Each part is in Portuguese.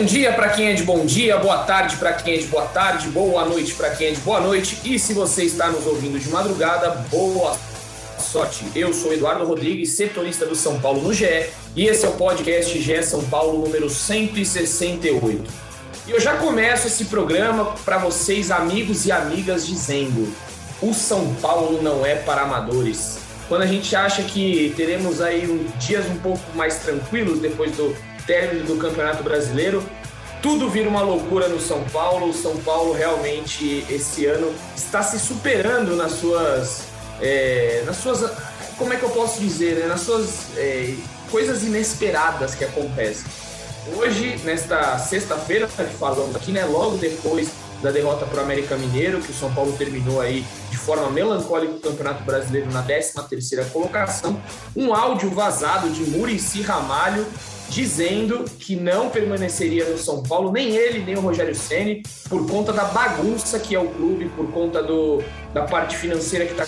Bom dia para quem é de bom dia, boa tarde para quem é de boa tarde, boa noite para quem é de boa noite. E se você está nos ouvindo de madrugada, boa sorte. Eu sou Eduardo Rodrigues, setorista do São Paulo no GE, e esse é o podcast GE São Paulo número 168. E eu já começo esse programa para vocês, amigos e amigas, dizendo: o São Paulo não é para amadores. Quando a gente acha que teremos aí dias um pouco mais tranquilos depois do término do Campeonato Brasileiro. Tudo vira uma loucura no São Paulo. O São Paulo realmente esse ano está se superando nas suas, é, nas suas, como é que eu posso dizer, né? nas suas é, coisas inesperadas que acontecem. Hoje, nesta sexta-feira, falando aqui, né, logo depois da derrota para o América Mineiro, que o São Paulo terminou aí de forma melancólica o Campeonato Brasileiro na 13 terceira colocação, um áudio vazado de Murici Ramalho dizendo que não permaneceria no São Paulo, nem ele, nem o Rogério Ceni, por conta da bagunça que é o clube, por conta do, da parte financeira que está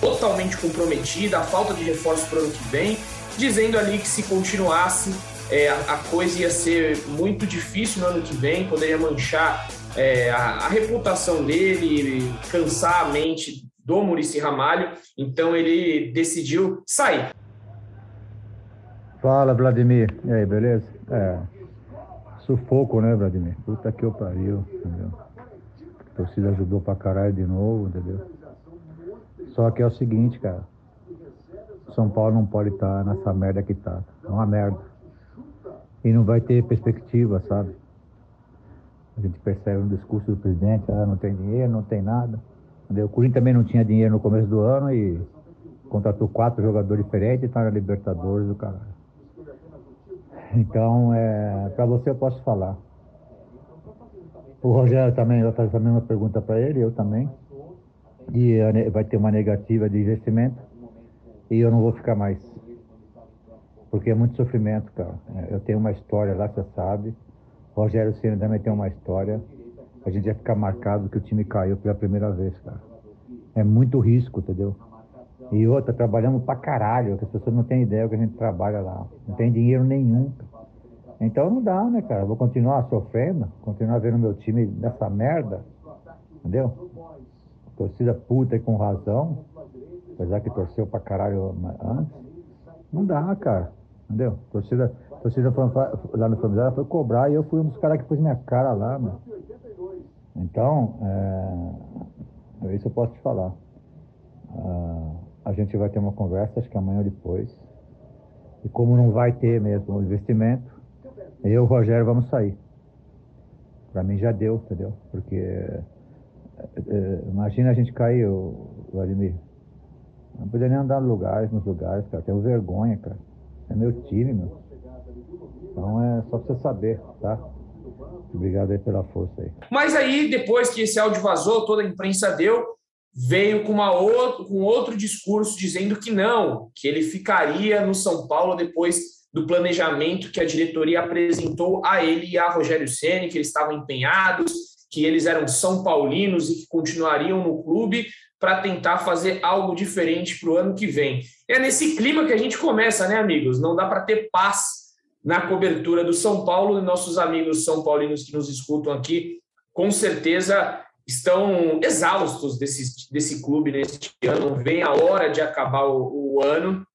totalmente comprometida, a falta de reforço para o ano que vem, dizendo ali que se continuasse é, a, coisa ia ser muito difícil no ano que vem, poderia manchar é, a, a, reputação dele, cansar a mente do Murici Ramalho, então ele decidiu sair. Fala, Vladimir. E aí, beleza? É. Sufoco, né, Vladimir? Puta que eu pariu, entendeu? A torcida ajudou pra caralho de novo, entendeu? Só que é o seguinte, cara. São Paulo não pode estar tá nessa merda que tá. É uma merda. E não vai ter perspectiva, sabe? A gente percebe no discurso do presidente, ah, não tem dinheiro, não tem nada. Entendeu? O Corinthians também não tinha dinheiro no começo do ano e contratou quatro jogadores diferentes e tá na Libertadores do caralho. Então, é, para você eu posso falar. O Rogério também vai fazer a mesma pergunta para ele, eu também. E vai ter uma negativa de investimento. E eu não vou ficar mais. Porque é muito sofrimento, cara. É, eu tenho uma história lá, você sabe. O Rogério Senna também tem uma história. A gente vai ficar marcado que o time caiu pela primeira vez, cara. É muito risco, entendeu? E outra, trabalhamos pra caralho, que as pessoas não têm ideia que a gente trabalha lá. Não tem dinheiro nenhum. Então não dá, né, cara? vou continuar sofrendo, continuar vendo meu time nessa merda. Entendeu? Torcida puta e com razão. Apesar que torceu pra caralho antes. Não dá, cara. Entendeu? Torcida, torcida lá no Flamizada foi cobrar e eu fui um dos caras que pus minha cara lá, meu. Então, é, isso eu posso te falar. Ah, a gente vai ter uma conversa, acho que amanhã ou depois. E como não vai ter mesmo o investimento, eu e o Rogério vamos sair. Para mim já deu, entendeu? Porque é, é, imagina a gente cair, Vladimir. Não podia nem andar lugares, nos lugares, cara. Tenho vergonha, cara. É meu time, meu. Então é só pra você saber, tá? Obrigado aí pela força aí. Mas aí, depois que esse áudio vazou, toda a imprensa deu, veio com, uma outro, com outro discurso dizendo que não, que ele ficaria no São Paulo depois do planejamento que a diretoria apresentou a ele e a Rogério Ceni, que eles estavam empenhados, que eles eram são paulinos e que continuariam no clube para tentar fazer algo diferente para o ano que vem. É nesse clima que a gente começa, né, amigos? Não dá para ter paz na cobertura do São Paulo e nossos amigos são paulinos que nos escutam aqui, com certeza estão exaustos desse, desse clube neste ano. Vem a hora de acabar o, o ano.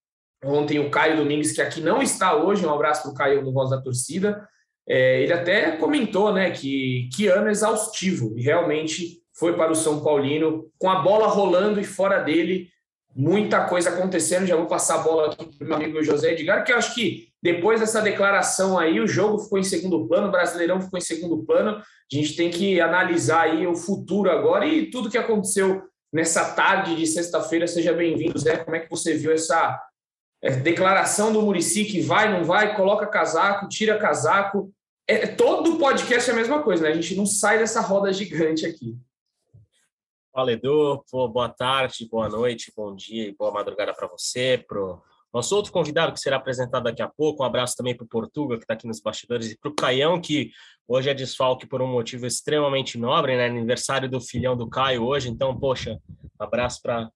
Ontem o Caio Domingues, que aqui não está hoje, um abraço para o Caio no Voz da Torcida, é, ele até comentou né, que, que ano exaustivo, e realmente foi para o São Paulino, com a bola rolando e fora dele, muita coisa acontecendo. Já vou passar a bola aqui para o meu amigo José Edgar, que eu acho que depois dessa declaração aí, o jogo ficou em segundo plano, o Brasileirão ficou em segundo plano. A gente tem que analisar aí o futuro agora e tudo que aconteceu nessa tarde de sexta-feira. Seja bem-vindo, Zé. Como é que você viu essa é, declaração do Murici que vai, não vai, coloca casaco, tira casaco? É, todo podcast é a mesma coisa, né? A gente não sai dessa roda gigante aqui. Fala, Edu. Pô, boa tarde, boa noite, bom dia e boa madrugada para você, pro nosso outro convidado que será apresentado daqui a pouco. Um abraço também para o Portuga, que está aqui nos bastidores, e para o Caião, que hoje é desfalque por um motivo extremamente nobre, né? Aniversário do filhão do Caio hoje. Então, poxa, abraço para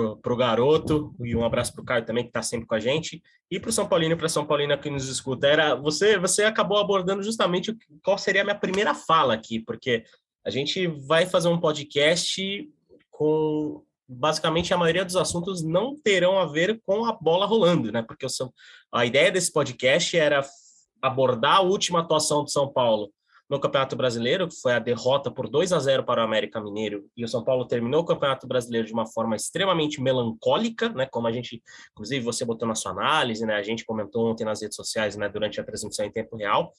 o garoto e um abraço para o Caio também, que está sempre com a gente. E para o São Paulino e para São Paulina que nos escuta. Era, você, você acabou abordando justamente qual seria a minha primeira fala aqui, porque a gente vai fazer um podcast com basicamente a maioria dos assuntos não terão a ver com a bola rolando, né? Porque a ideia desse podcast era abordar a última atuação do São Paulo no Campeonato Brasileiro, que foi a derrota por 2 a 0 para o América Mineiro, e o São Paulo terminou o Campeonato Brasileiro de uma forma extremamente melancólica, né? Como a gente, inclusive, você botou na sua análise, né? A gente comentou ontem nas redes sociais, né? Durante a transmissão em tempo real.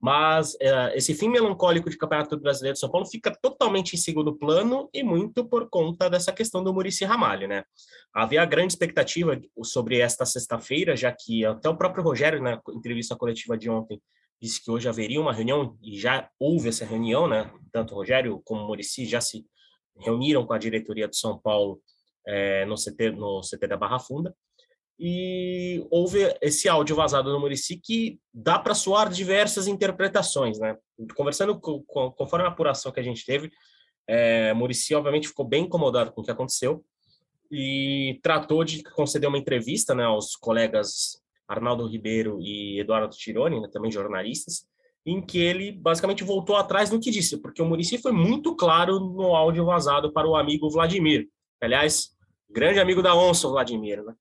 Mas é, esse fim melancólico de Campeonato Brasileiro de São Paulo fica totalmente em segundo plano e muito por conta dessa questão do Murici Ramalho, né? Havia grande expectativa sobre esta sexta-feira, já que até o próprio Rogério, na entrevista coletiva de ontem, disse que hoje haveria uma reunião, e já houve essa reunião, né? Tanto o Rogério como o Murici já se reuniram com a diretoria do São Paulo é, no, CT, no CT da Barra Funda, e houve esse áudio vazado no Murici que dá para soar diversas interpretações, né? Conversando com, com, conforme a apuração que a gente teve, é, Murici obviamente ficou bem incomodado com o que aconteceu e tratou de conceder uma entrevista, né, aos colegas Arnaldo Ribeiro e Eduardo Tironi, né, também jornalistas, em que ele basicamente voltou atrás no que disse, porque o Murici foi muito claro no áudio vazado para o amigo Vladimir. Aliás, grande amigo da onça, Vladimir, né?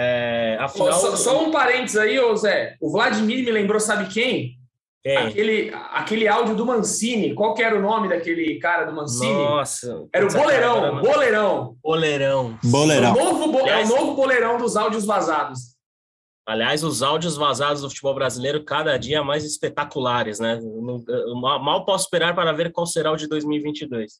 É, afinal... só, só, um parênteses aí, ô Zé. O Vladimir me lembrou, sabe quem? quem? Aquele, aquele áudio do Mancini. Qual que era o nome daquele cara do Mancini? Nossa. Era o Boleirão. Cara, Boleirão. Boleirão. Boleirão. O novo, bo... é o novo Boleirão dos áudios vazados. Aliás, os áudios vazados do futebol brasileiro cada dia mais espetaculares, né? Mal posso esperar para ver qual será o de 2022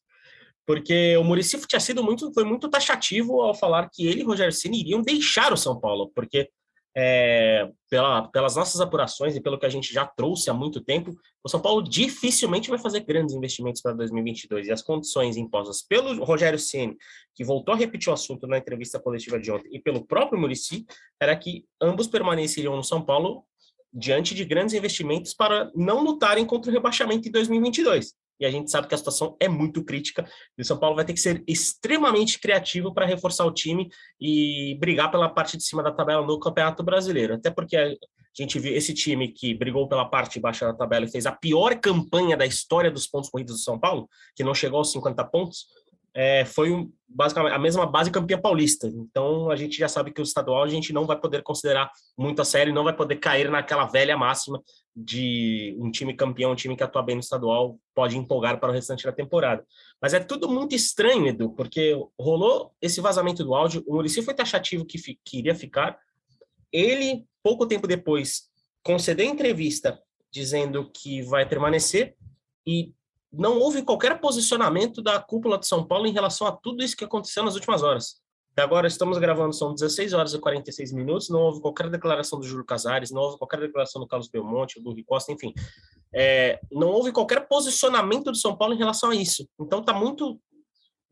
porque o Murici tinha sido muito, foi muito taxativo ao falar que ele e Rogério Ceni iriam deixar o São Paulo, porque é, pela, pelas nossas apurações e pelo que a gente já trouxe há muito tempo, o São Paulo dificilmente vai fazer grandes investimentos para 2022 e as condições impostas pelo Rogério Ceni, que voltou a repetir o assunto na entrevista coletiva de ontem, e pelo próprio Murici, era que ambos permaneceriam no São Paulo diante de grandes investimentos para não lutarem contra o rebaixamento em 2022 e a gente sabe que a situação é muito crítica. E o São Paulo vai ter que ser extremamente criativo para reforçar o time e brigar pela parte de cima da tabela no Campeonato Brasileiro. Até porque a gente viu esse time que brigou pela parte de baixo da tabela e fez a pior campanha da história dos pontos corridos do São Paulo, que não chegou aos 50 pontos, é, foi basicamente a mesma base campeã paulista. Então a gente já sabe que o estadual a gente não vai poder considerar muito a sério, não vai poder cair naquela velha máxima de um time campeão, um time que atua bem no estadual, pode empolgar para o restante da temporada. Mas é tudo muito estranho, Edu, porque rolou esse vazamento do áudio, o Muricy foi taxativo que, fi, que iria ficar, ele, pouco tempo depois, concedeu entrevista dizendo que vai permanecer, e não houve qualquer posicionamento da cúpula de São Paulo em relação a tudo isso que aconteceu nas últimas horas. Agora estamos gravando, são 16 horas e 46 minutos, não houve qualquer declaração do Júlio Casares, não houve qualquer declaração do Carlos Belmonte, do Rui Costa, enfim. É, não houve qualquer posicionamento do São Paulo em relação a isso. Então está muito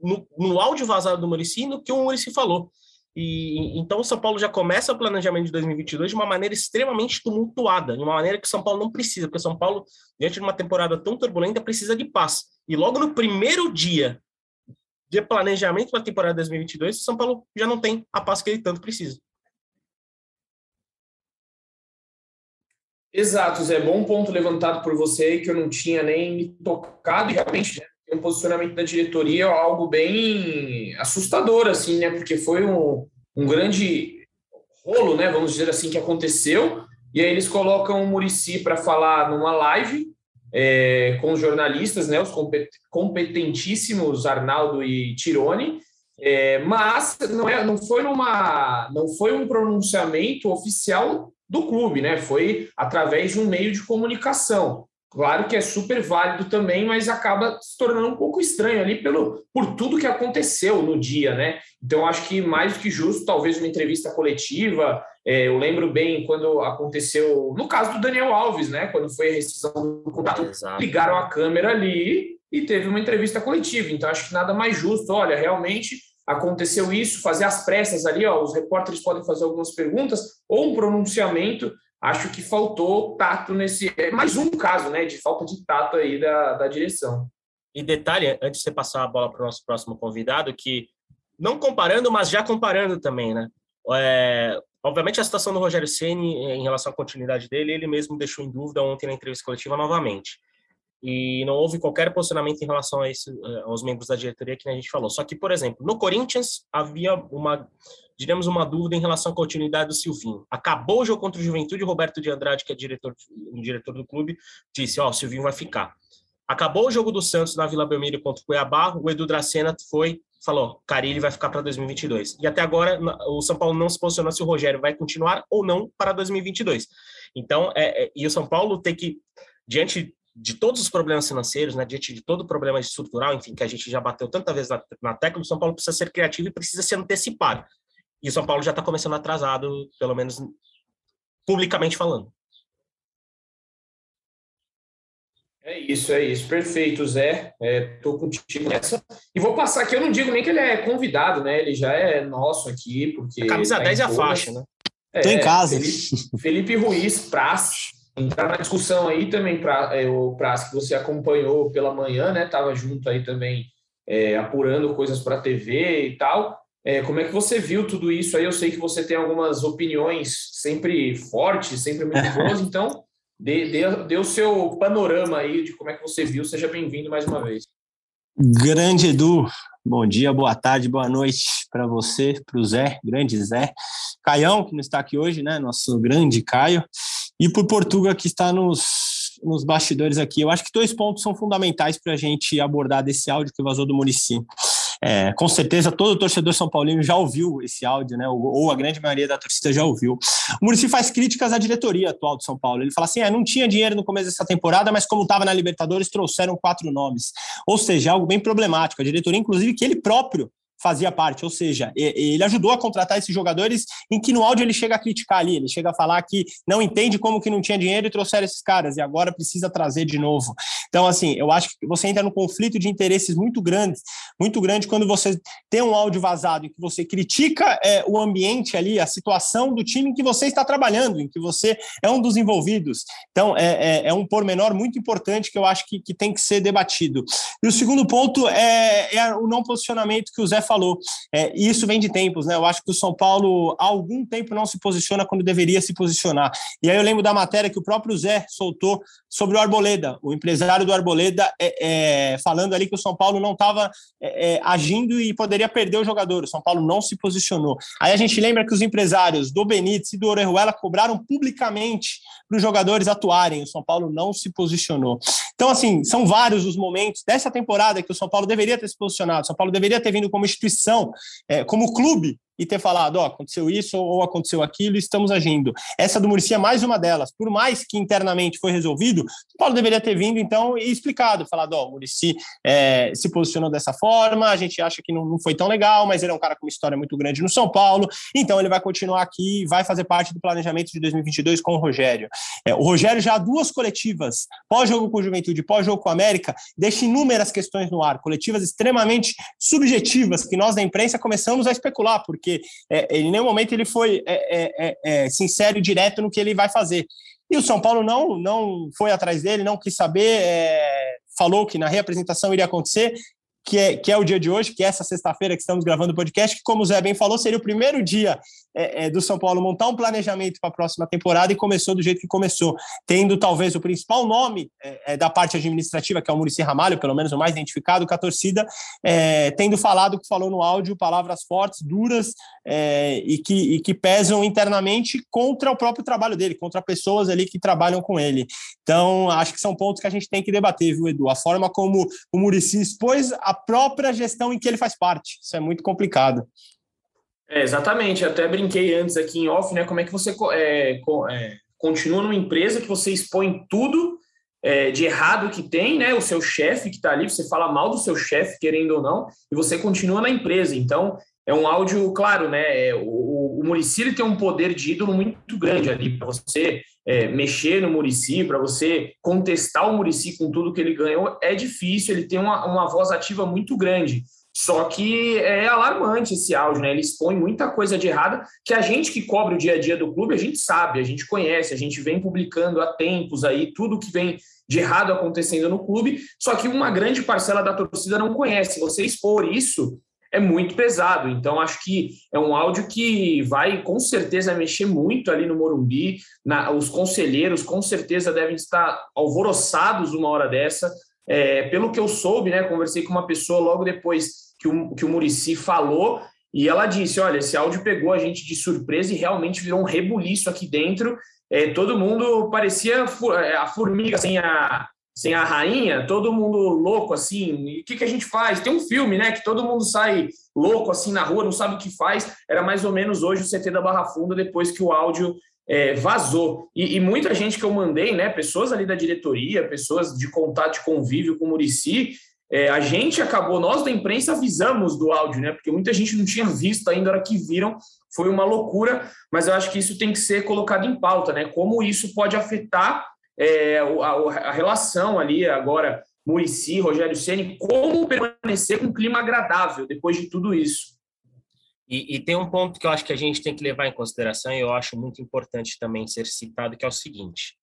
no, no áudio vazado do Murici no que o Murici falou. E então o São Paulo já começa o planejamento de 2022 de uma maneira extremamente tumultuada, de uma maneira que o São Paulo não precisa, porque o São Paulo, diante de uma temporada tão turbulenta, precisa de paz. E logo no primeiro dia de planejamento para a temporada 2022, o São Paulo já não tem a paz que ele tanto precisa. Exato, Zé. Bom ponto levantado por você aí que eu não tinha nem tocado e realmente né, um posicionamento da diretoria é algo bem assustador, assim, né? Porque foi um, um grande rolo, né? Vamos dizer assim, que aconteceu. E aí eles colocam o Murici para falar numa live é, com os jornalistas, né? Os competentíssimos Arnaldo e Tirone. É, mas não, é, não foi numa não foi um pronunciamento oficial do clube, né? Foi através de um meio de comunicação. Claro que é super válido também, mas acaba se tornando um pouco estranho ali pelo, por tudo que aconteceu no dia, né? Então, acho que mais do que justo, talvez uma entrevista coletiva. É, eu lembro bem quando aconteceu, no caso do Daniel Alves, né? Quando foi a rescisão do contrato, Exato. ligaram a câmera ali e teve uma entrevista coletiva. Então, acho que nada mais justo. Olha, realmente aconteceu isso, fazer as pressas ali, ó, os repórteres podem fazer algumas perguntas ou um pronunciamento. Acho que faltou tato nesse. É mais um caso, né, de falta de tato aí da, da direção. E detalhe, antes de você passar a bola para o nosso próximo convidado, que não comparando, mas já comparando também, né? É, obviamente a situação do Rogério Ceni em relação à continuidade dele, ele mesmo deixou em dúvida ontem na entrevista coletiva novamente e não houve qualquer posicionamento em relação a esse, eh, aos membros da diretoria que a gente falou. Só que, por exemplo, no Corinthians havia uma, diríamos, uma dúvida em relação à continuidade do Silvinho. Acabou o jogo contra o Juventude, Roberto de Andrade, que é diretor, diretor do clube, disse, ó, oh, o Silvinho vai ficar. Acabou o jogo do Santos na Vila Belmiro contra o Cuiabá, o Edu Dracena foi, falou, Carilli vai ficar para 2022. E até agora o São Paulo não se posicionou se o Rogério vai continuar ou não para 2022. Então, é, é, e o São Paulo tem que, diante de todos os problemas financeiros, né, diante de todo o problema estrutural, enfim, que a gente já bateu tanta vez na, na tecla, o São Paulo precisa ser criativo e precisa se antecipar. E o São Paulo já está começando atrasado, pelo menos publicamente falando. É isso, é isso. Perfeito, Zé. Estou é, contigo nessa. E vou passar aqui, eu não digo nem que ele é convidado, né? Ele já é nosso aqui, porque. A camisa tá 10 é a faixa, né? Estou em casa. Felipe, Felipe Ruiz Praz, entrar na discussão aí também, para é, o Praz, que você acompanhou pela manhã, né? Estava junto aí também, é, apurando coisas para a TV e tal. É, como é que você viu tudo isso aí? Eu sei que você tem algumas opiniões sempre fortes, sempre muito boas, então dê, dê, dê o seu panorama aí de como é que você viu. Seja bem-vindo mais uma vez. Grande Edu, bom dia, boa tarde, boa noite para você, para o Zé, grande Zé. Caião, que não está aqui hoje, né? Nosso grande Caio e por Portuga, que está nos, nos bastidores aqui. Eu acho que dois pontos são fundamentais para a gente abordar desse áudio que vazou do município. É, com certeza todo torcedor São Paulino já ouviu esse áudio, né? Ou, ou, a grande maioria da torcida já ouviu. O Murici faz críticas à diretoria atual do São Paulo. Ele fala assim: é, não tinha dinheiro no começo dessa temporada, mas como estava na Libertadores, trouxeram quatro nomes. Ou seja, algo bem problemático. A diretoria, inclusive, que ele próprio fazia parte, ou seja, ele ajudou a contratar esses jogadores em que no áudio ele chega a criticar ali, ele chega a falar que não entende como que não tinha dinheiro e trouxeram esses caras e agora precisa trazer de novo. Então, assim, eu acho que você entra num conflito de interesses muito grande, muito grande quando você tem um áudio vazado em que você critica é, o ambiente ali, a situação do time em que você está trabalhando, em que você é um dos envolvidos. Então, é, é, é um pormenor muito importante que eu acho que, que tem que ser debatido. E o segundo ponto é, é o não posicionamento que o Zé falou. É, isso vem de tempos, né? Eu acho que o São Paulo há algum tempo não se posiciona quando deveria se posicionar. E aí eu lembro da matéria que o próprio Zé soltou sobre o Arboleda, o empresário do Arboleda, é, é, falando ali que o São Paulo não estava é, é, agindo e poderia perder o jogador. O São Paulo não se posicionou. Aí a gente lembra que os empresários do Benítez e do Orejuela cobraram publicamente para os jogadores atuarem. O São Paulo não se posicionou. Então, assim, são vários os momentos dessa temporada que o São Paulo deveria ter se posicionado. O São Paulo deveria ter vindo como instituição, é, como clube, e ter falado, ó, oh, aconteceu isso ou aconteceu aquilo, estamos agindo. Essa do Murici é mais uma delas. Por mais que internamente foi resolvido, o Paulo deveria ter vindo, então, e explicado, falado, ó, oh, o Murici é, se posicionou dessa forma, a gente acha que não, não, foi tão legal, mas ele é um cara com uma história muito grande no São Paulo, então ele vai continuar aqui vai fazer parte do planejamento de 2022 com o Rogério. É, o Rogério já há duas coletivas, pós-jogo com o Juventude, pós-jogo com o América, deixa inúmeras questões no ar, coletivas extremamente subjetivas, que nós da imprensa começamos a especular, porque porque é, em nenhum momento ele foi é, é, é, é, sincero e direto no que ele vai fazer. E o São Paulo não, não foi atrás dele, não quis saber, falou que na reapresentação iria acontecer, que é, que é o dia de hoje, que é essa sexta-feira que estamos gravando o podcast, que, como o Zé bem falou, seria o primeiro dia é, é, do São Paulo montar um planejamento para a próxima temporada e começou do jeito que começou, tendo talvez o principal nome é, é da parte administrativa, que é o Murici Ramalho, pelo menos o mais identificado com a torcida, é, tendo falado o que falou no áudio, palavras fortes, duras é, e, que, e que pesam internamente contra o próprio trabalho dele, contra pessoas ali que trabalham com ele. Então, acho que são pontos que a gente tem que debater, viu, Edu? A forma como o Murici expôs a própria gestão em que ele faz parte. Isso é muito complicado. É, exatamente, até brinquei antes aqui em off, né? Como é que você é, é, continua numa empresa que você expõe tudo é, de errado que tem, né? O seu chefe que está ali, você fala mal do seu chefe, querendo ou não, e você continua na empresa. Então, é um áudio, claro, né? É, o, o Murici tem um poder de ídolo muito grande ali para você é, mexer no Murici, para você contestar o Murici com tudo que ele ganhou, é difícil. Ele tem uma, uma voz ativa muito grande. Só que é alarmante esse áudio, né? Ele expõe muita coisa de errada que a gente que cobre o dia a dia do clube, a gente sabe, a gente conhece, a gente vem publicando há tempos aí tudo que vem de errado acontecendo no clube, só que uma grande parcela da torcida não conhece. Você expor isso é muito pesado. Então, acho que é um áudio que vai com certeza mexer muito ali no Morumbi. Na, os conselheiros com certeza devem estar alvoroçados uma hora dessa. É, pelo que eu soube, né? Conversei com uma pessoa logo depois que o, que o Murici falou, e ela disse: olha, esse áudio pegou a gente de surpresa e realmente virou um rebuliço aqui dentro. É, todo mundo parecia é, a formiga sem a, sem a rainha, todo mundo louco assim. E o que, que a gente faz? Tem um filme, né? Que todo mundo sai louco assim na rua, não sabe o que faz. Era mais ou menos hoje o CT da Barra Funda, depois que o áudio é, vazou. E, e, muita gente que eu mandei, né? Pessoas ali da diretoria, pessoas de contato, de convívio com o Murici, é, a gente acabou, nós da imprensa avisamos do áudio, né? Porque muita gente não tinha visto ainda, a hora que viram, foi uma loucura, mas eu acho que isso tem que ser colocado em pauta, né? Como isso pode afetar é, a, a, relação ali agora, Murici, Rogério Ceni, como permanecer com um clima agradável depois de tudo isso. E, e, tem um ponto que eu acho que a gente tem que levar em consideração e eu acho muito importante também ser citado, que é o seguinte: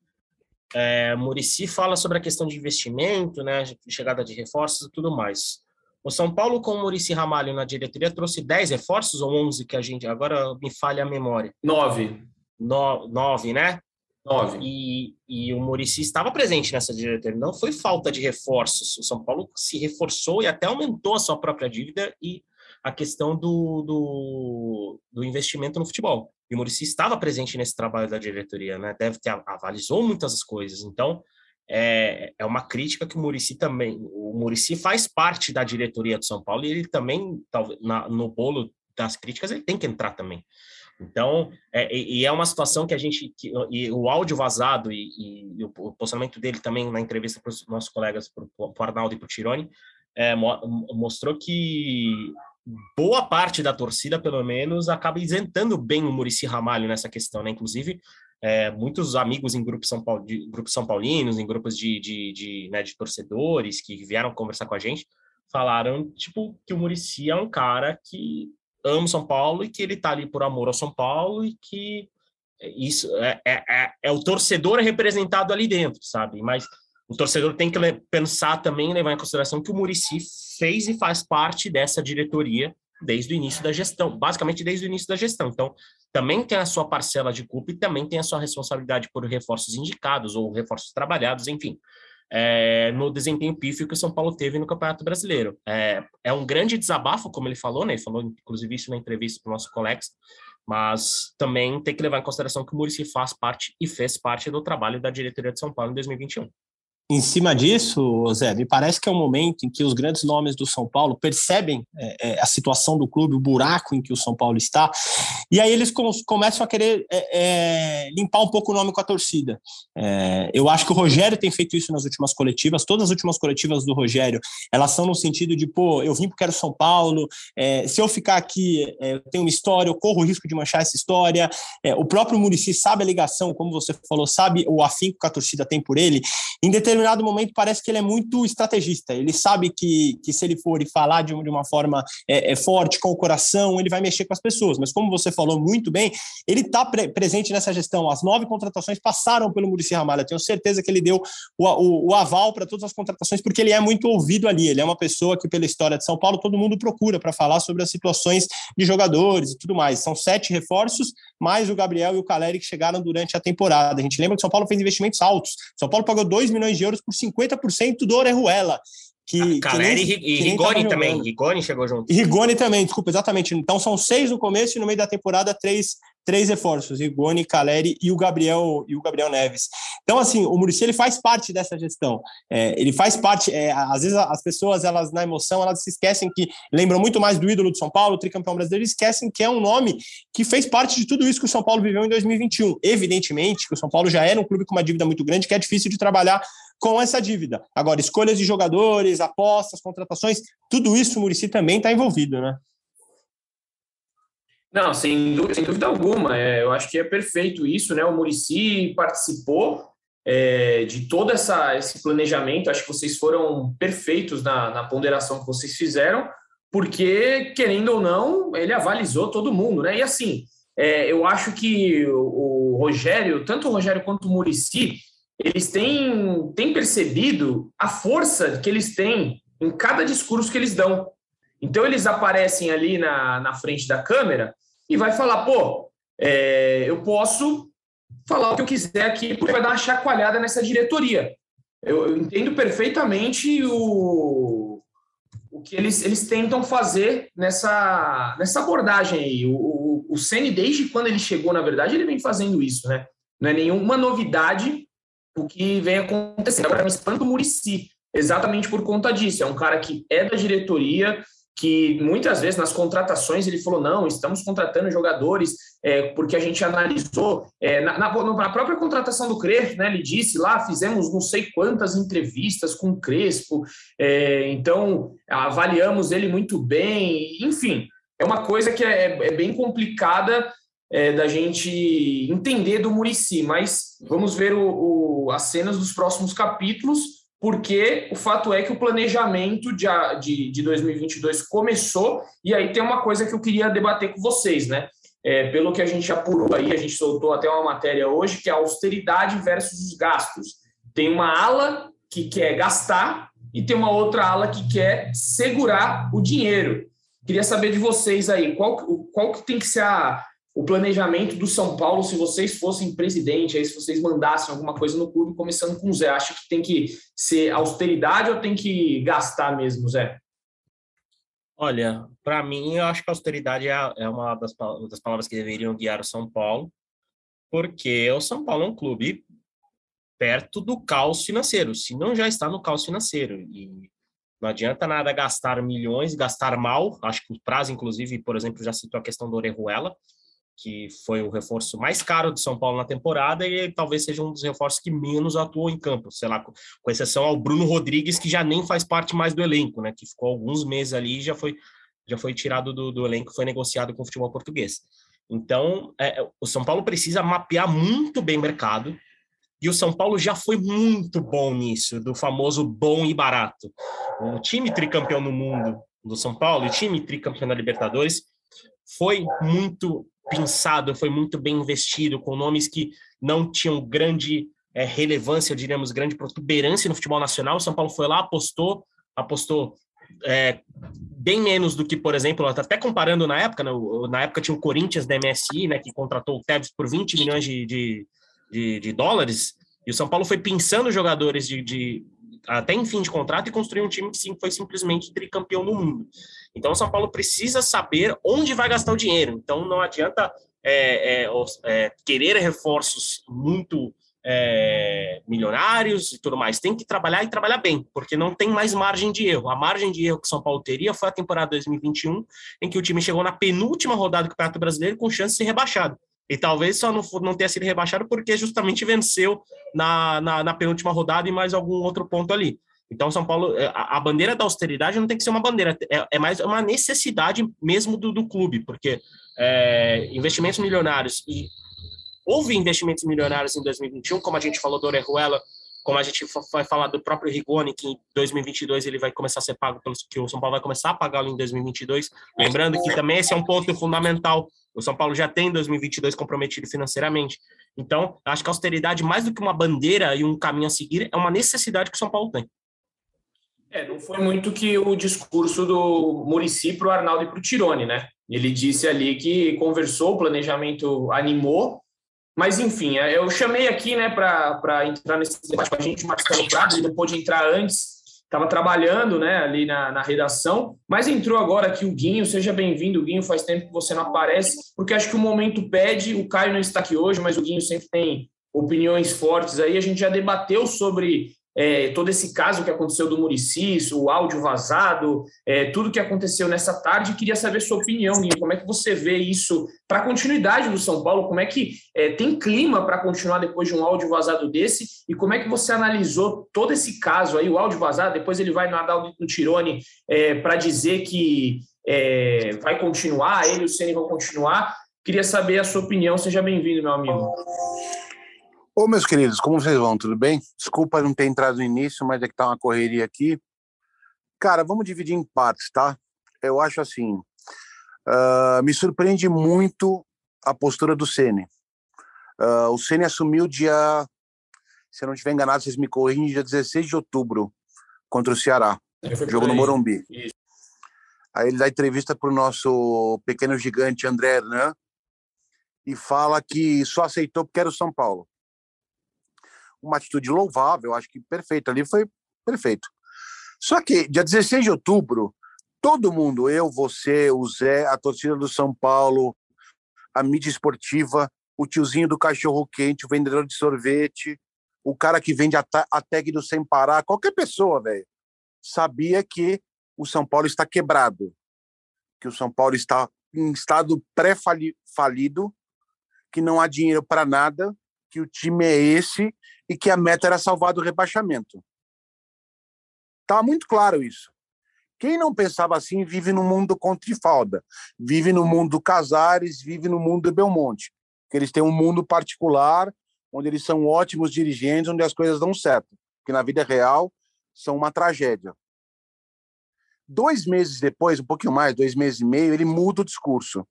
é, Murici fala sobre a questão de investimento, né, chegada de reforços e tudo mais. O São Paulo, com o Murici Ramalho na diretoria, trouxe 10 reforços ou 11 que a gente. Agora me falha a memória. Nove. No, nove, né? Nove. E, e o Murici estava presente nessa diretoria. Não foi falta de reforços. O São Paulo se reforçou e até aumentou a sua própria dívida e a questão do, do, do investimento no futebol. E o Murici estava presente nesse trabalho da diretoria, né? Deve ter avalizou muitas coisas. Então, é, é uma crítica que o Murici também. O Murici faz parte da diretoria do São Paulo e ele também, no bolo das críticas, ele tem que entrar também. Então, é, e é uma situação que a gente, que, e o áudio vazado e, e, e, o posicionamento dele também na entrevista para os nossos colegas, para o Arnaldo e para o Tironi, é, mostrou que boa parte da torcida, pelo menos, acaba isentando bem o Murici Ramalho nessa questão, né? Inclusive, é, muitos amigos em grupos São, Paulo, de, São Paulinos, em grupos de, de, de, né, de torcedores que vieram conversar com a gente, falaram, tipo, que o Murici é um cara que ama São Paulo e que ele tá ali por amor ao São Paulo e que isso é, é, é, é o torcedor representado ali dentro, sabe? Mas o torcedor tem que pensar também, levar em consideração que o Murici fez e faz parte dessa diretoria desde o início da gestão, basicamente desde o início da gestão. Então, também tem a sua parcela de culpa e também tem a sua responsabilidade por reforços indicados ou reforços trabalhados, enfim, é, no desempenho pífio que o São Paulo teve no Campeonato Brasileiro. É, é um grande desabafo, como ele falou, né? Ele falou, inclusive, isso na entrevista para o nosso colegas, mas também tem que levar em consideração que o Murici faz parte e fez parte do trabalho da diretoria de São Paulo em 2021 em cima disso, Zé, me parece que é um momento em que os grandes nomes do São Paulo percebem é, é, a situação do clube, o buraco em que o São Paulo está, e aí eles com, começam a querer é, é, limpar um pouco o nome com a torcida. É, eu acho que o Rogério tem feito isso nas últimas coletivas, todas as últimas coletivas do Rogério, elas são no sentido de, pô, eu vim porque quero São Paulo, é, se eu ficar aqui, eu tenho uma história, eu corro o risco de manchar essa história. o próprio Murici sabe a ligação, como você falou, sabe o afinco que a torcida tem por ele. Em determinado determinado momento parece que ele é muito estrategista. Ele sabe que, que se ele for e falar de, de uma forma é, é, forte, com o coração, ele vai mexer com as pessoas. Mas como você falou muito bem, ele está pre presente nessa gestão. As nove contratações passaram pelo Murici Ramalho. tenho certeza que ele deu o, o, o aval para todas as contratações, porque ele é muito ouvido ali. Ele é uma pessoa que, pela história de São Paulo, todo mundo procura para falar sobre as situações de jogadores e tudo mais. São sete reforços, mais o Gabriel e o Caleri que chegaram durante a temporada. A gente lembra que São Paulo fez investimentos altos. São Paulo pagou 2 milhões de euros por 50% do Orejuela. Que, Caleri que nem, e Rigoni também. Rigoni chegou junto. E Rigoni também, desculpa, exatamente. Então são seis no começo e no meio da temporada, três, três reforços: Rigoni, Caleri e o Gabriel e o Gabriel Neves. Então, assim, o Murici ele faz parte dessa gestão. É, ele faz parte. É, às vezes as pessoas, elas na emoção, elas se esquecem que lembram muito mais do ídolo do São Paulo, o tricampeão brasileiro, esquecem que é um nome que fez parte de tudo isso que o São Paulo viveu em 2021. Evidentemente que o São Paulo já era um clube com uma dívida muito grande, que é difícil de trabalhar com essa dívida. Agora, escolhas de jogadores, apostas, contratações, tudo isso o Murici também está envolvido, né? Não, sem dúvida, sem dúvida alguma. É, eu acho que é perfeito isso, né? O Murici participou é, de todo essa, esse planejamento. Acho que vocês foram perfeitos na, na ponderação que vocês fizeram, porque, querendo ou não, ele avalizou todo mundo, né? E assim, é, eu acho que o, o, Rogério, tanto o Rogério quanto o Murici, eles têm, têm percebido a força que eles têm em cada discurso que eles dão. Então, eles aparecem ali na, na frente da câmera e vai falar, pô, é, eu posso falar o que eu quiser aqui, porque vai dar uma chacoalhada nessa diretoria. Eu, eu entendo perfeitamente o, o que eles, eles tentam fazer nessa, nessa abordagem aí. O, o, o desde quando ele chegou, na verdade, ele vem fazendo isso, né? Não é nenhuma novidade o que vem acontecendo. Agora, me espanta o Murici, exatamente por conta disso. É um cara que é da diretoria, que muitas vezes nas contratações ele falou: não, estamos contratando jogadores é, porque a gente analisou. É, na, na, na, própria contratação do Crespo, né, ele disse lá: fizemos não sei quantas entrevistas com o Crespo, é, então avaliamos ele muito bem. Enfim, é uma coisa que é, é bem complicada é, da gente entender do Murici, mas vamos ver o, o, as cenas dos próximos capítulos porque o fato é que o planejamento de, de, de 2022 começou, e aí tem uma coisa que eu queria debater com vocês, né? É, pelo que a gente apurou aí, a gente soltou até uma matéria hoje, que é a austeridade versus os gastos. Tem uma ala que quer gastar e tem uma outra ala que quer segurar o dinheiro. Queria saber de vocês aí, qual, qual que tem que ser a, o planejamento do São Paulo se vocês fossem presidente, aí se vocês mandassem alguma coisa no clube, começando com o Zé? Acha que tem que ser austeridade ou tem que gastar mesmo, Zé? Olha, para mim, eu acho que austeridade é, é uma das, das palavras que deveriam guiar o São Paulo, porque o São Paulo é um clube perto do caos financeiro, se não já está no caos financeiro. E não adianta nada gastar milhões, gastar mal. Acho que o prazo, inclusive, por exemplo, já citou a questão do Orejuela que foi o reforço mais caro de São Paulo na temporada e talvez seja um dos reforços que menos atuou em campo, sei lá, com exceção ao Bruno Rodrigues, que já nem faz parte mais do elenco, né, que ficou alguns meses ali e já foi, já foi tirado do, do elenco, foi negociado com o futebol português. Então, é, o São Paulo precisa mapear muito bem o mercado, e o São Paulo já foi muito bom nisso, do famoso bom e barato. O time tricampeão no mundo do São Paulo, o time tricampeão da Libertadores, foi muito pensado, foi muito bem investido, com nomes que não tinham grande é, relevância, diríamos, grande protuberância no futebol nacional. O São Paulo foi lá, apostou, apostou é, bem menos do que, por exemplo, até comparando na época, né, na época tinha o Corinthians da MSI, né, que contratou o Tevez por 20 milhões de, de, de, de dólares, e o São Paulo foi pensando jogadores de, de, até em fim de contrato e construir um time que sim, foi simplesmente tricampeão do mundo. Então, o São Paulo precisa saber onde vai gastar o dinheiro. Então, não adianta é, é, é, querer reforços muito é, milionários e tudo mais. Tem que trabalhar e trabalhar bem, porque não tem mais margem de erro. A margem de erro que o São Paulo teria foi a temporada 2021, em que o time chegou na penúltima rodada do Campeonato Brasileiro com chance de ser rebaixado. E talvez só não, não tenha sido rebaixado porque justamente venceu na, na, na penúltima rodada e mais algum outro ponto ali. Então, São Paulo, é, a, a, bandeira da austeridade não tem que ser uma bandeira, é, é mais uma necessidade mesmo do, do clube, porque é, investimentos milionários e houve investimentos milionários em 2021, como a gente falou do Orejuela, como a gente vai falar do próprio Rigoni, que em 2022 ele vai começar a ser pago, pelos, que o São Paulo vai começar a pagá-lo em 2022. Lembrando que também esse é um ponto fundamental. O São Paulo já tem 2022 comprometido financeiramente. Então, acho que a austeridade, mais do que uma bandeira e um caminho a seguir, é uma necessidade que o São Paulo tem. É, não foi muito que o discurso do Murici para o Arnaldo e para o Tirone, né? Ele disse ali que conversou, o planejamento animou, mas enfim, é, eu chamei aqui, né, para entrar nesse debate com a gente, Marcelo Prado, ele não pôde entrar antes, estava trabalhando, né, ali na, na redação, mas entrou agora aqui o Guinho, seja bem-vindo, Guinho, faz tempo que você não aparece, porque acho que o momento pede, o Caio não está aqui hoje, mas o Guinho sempre tem opiniões fortes aí, a gente já debateu sobre é, todo esse caso que aconteceu do Murici, o áudio vazado, é, tudo que aconteceu nessa tarde. Queria saber sua opinião, Ninho. Como é que você vê isso para a continuidade do São Paulo? Como é que é, tem clima para continuar depois de um áudio vazado desse? E como é que você analisou todo esse caso aí, o áudio vazado? Depois ele vai no Adalto no Tirone é, para dizer que é, vai continuar, ele e o Ceni vão continuar. Queria saber a sua opinião. Seja bem-vindo, meu amigo. Ô, meus queridos, como vocês vão? Tudo bem? Desculpa não ter entrado no início, mas é que tá uma correria aqui. Cara, vamos dividir em partes, tá? Eu acho assim, uh, me surpreende muito a postura do Ceni. Uh, o Ceni assumiu dia, se eu não estiver enganado, vocês me corrigem, dia 16 de outubro, contra o Ceará. Jogo no Morumbi. Isso. Aí ele dá entrevista para o nosso pequeno gigante André Hernan e fala que só aceitou porque era o São Paulo. Uma atitude louvável, acho que perfeito ali, foi perfeito. Só que dia 16 de outubro, todo mundo, eu, você, o Zé, a torcida do São Paulo, a mídia esportiva, o tiozinho do cachorro quente, o vendedor de sorvete, o cara que vende a, a tag do Sem Parar, qualquer pessoa, velho, sabia que o São Paulo está quebrado, que o São Paulo está em estado pré-falido, que não há dinheiro para nada, que o time é esse e que a meta era salvar do rebaixamento. Tá muito claro isso. Quem não pensava assim vive no mundo do Contrifalda, vive no mundo do Casares, vive no mundo do Belmonte. Que eles têm um mundo particular, onde eles são ótimos dirigentes, onde as coisas dão certo. Que na vida real são uma tragédia. Dois meses depois, um pouquinho mais, dois meses e meio, ele muda o discurso.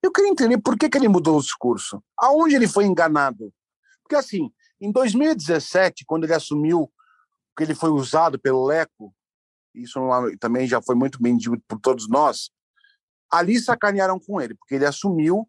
Eu queria entender por que, que ele mudou o discurso. Aonde ele foi enganado? Porque, assim, em 2017, quando ele assumiu que ele foi usado pelo Leco, isso também já foi muito bem dito por todos nós, ali sacanearam com ele, porque ele assumiu,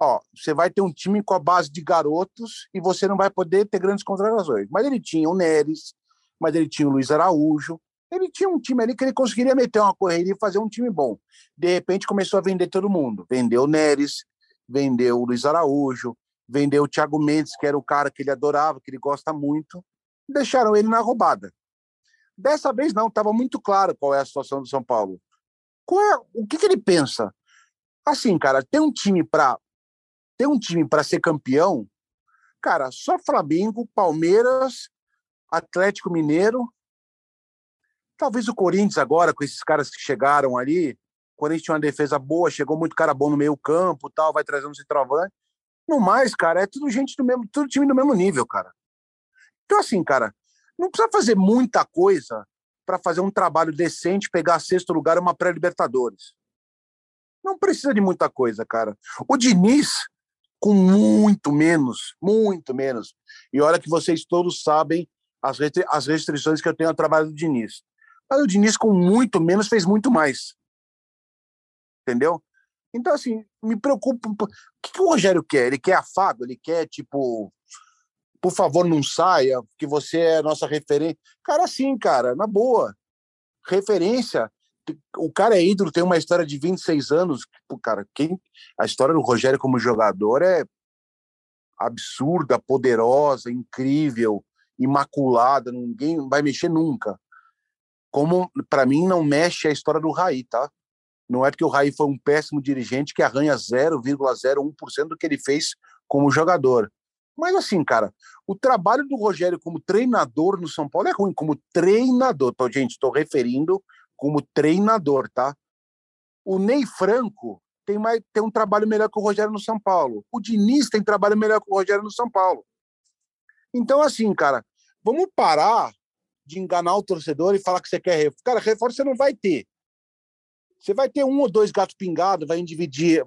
ó, você vai ter um time com a base de garotos e você não vai poder ter grandes contratações. Mas ele tinha o Neres, mas ele tinha o Luiz Araújo, ele tinha um time ali que ele conseguiria meter uma correria e fazer um time bom. De repente começou a vender todo mundo. Vendeu o Neres, vendeu o Luiz Araújo, vendeu o Thiago Mendes, que era o cara que ele adorava, que ele gosta muito. Deixaram ele na roubada. Dessa vez não, estava muito claro qual é a situação do São Paulo. É, o que, que ele pensa? Assim, cara, tem um time para ter um time para ser campeão, cara, só Flamengo, Palmeiras, Atlético Mineiro Talvez o Corinthians agora, com esses caras que chegaram ali, o Corinthians tinha uma defesa boa, chegou muito cara bom no meio campo, tal, vai trazendo centroavante. No mais, cara, é tudo gente do mesmo, tudo time do mesmo nível, cara. Então assim, cara, não precisa fazer muita coisa para fazer um trabalho decente, pegar sexto lugar uma pré-libertadores. Não precisa de muita coisa, cara. O Diniz, com muito menos, muito menos. E olha que vocês todos sabem as, as restrições que eu tenho ao trabalho do Diniz. Mas o Diniz, com muito menos, fez muito mais. Entendeu? Então, assim, me preocupa. O que, que o Rogério quer? Ele quer afago? Ele quer, tipo, por favor, não saia, que você é nossa referência. Cara, assim, cara, na boa. Referência. O cara é ídolo, tem uma história de 26 anos. Tipo, cara, quem. A história do Rogério como jogador é absurda, poderosa, incrível, imaculada. Ninguém vai mexer nunca como para mim não mexe a história do Raí, tá? Não é porque o Raí foi um péssimo dirigente que arranha 0,01% do que ele fez como jogador. Mas assim, cara, o trabalho do Rogério como treinador no São Paulo é ruim, como treinador, tá, gente? Estou referindo como treinador, tá? O Ney Franco tem, mais, tem um trabalho melhor que o Rogério no São Paulo. O Diniz tem trabalho melhor que o Rogério no São Paulo. Então, assim, cara, vamos parar de enganar o torcedor e falar que você quer reforço. Cara, reforço você não vai ter. Você vai ter um ou dois gatos pingados, vai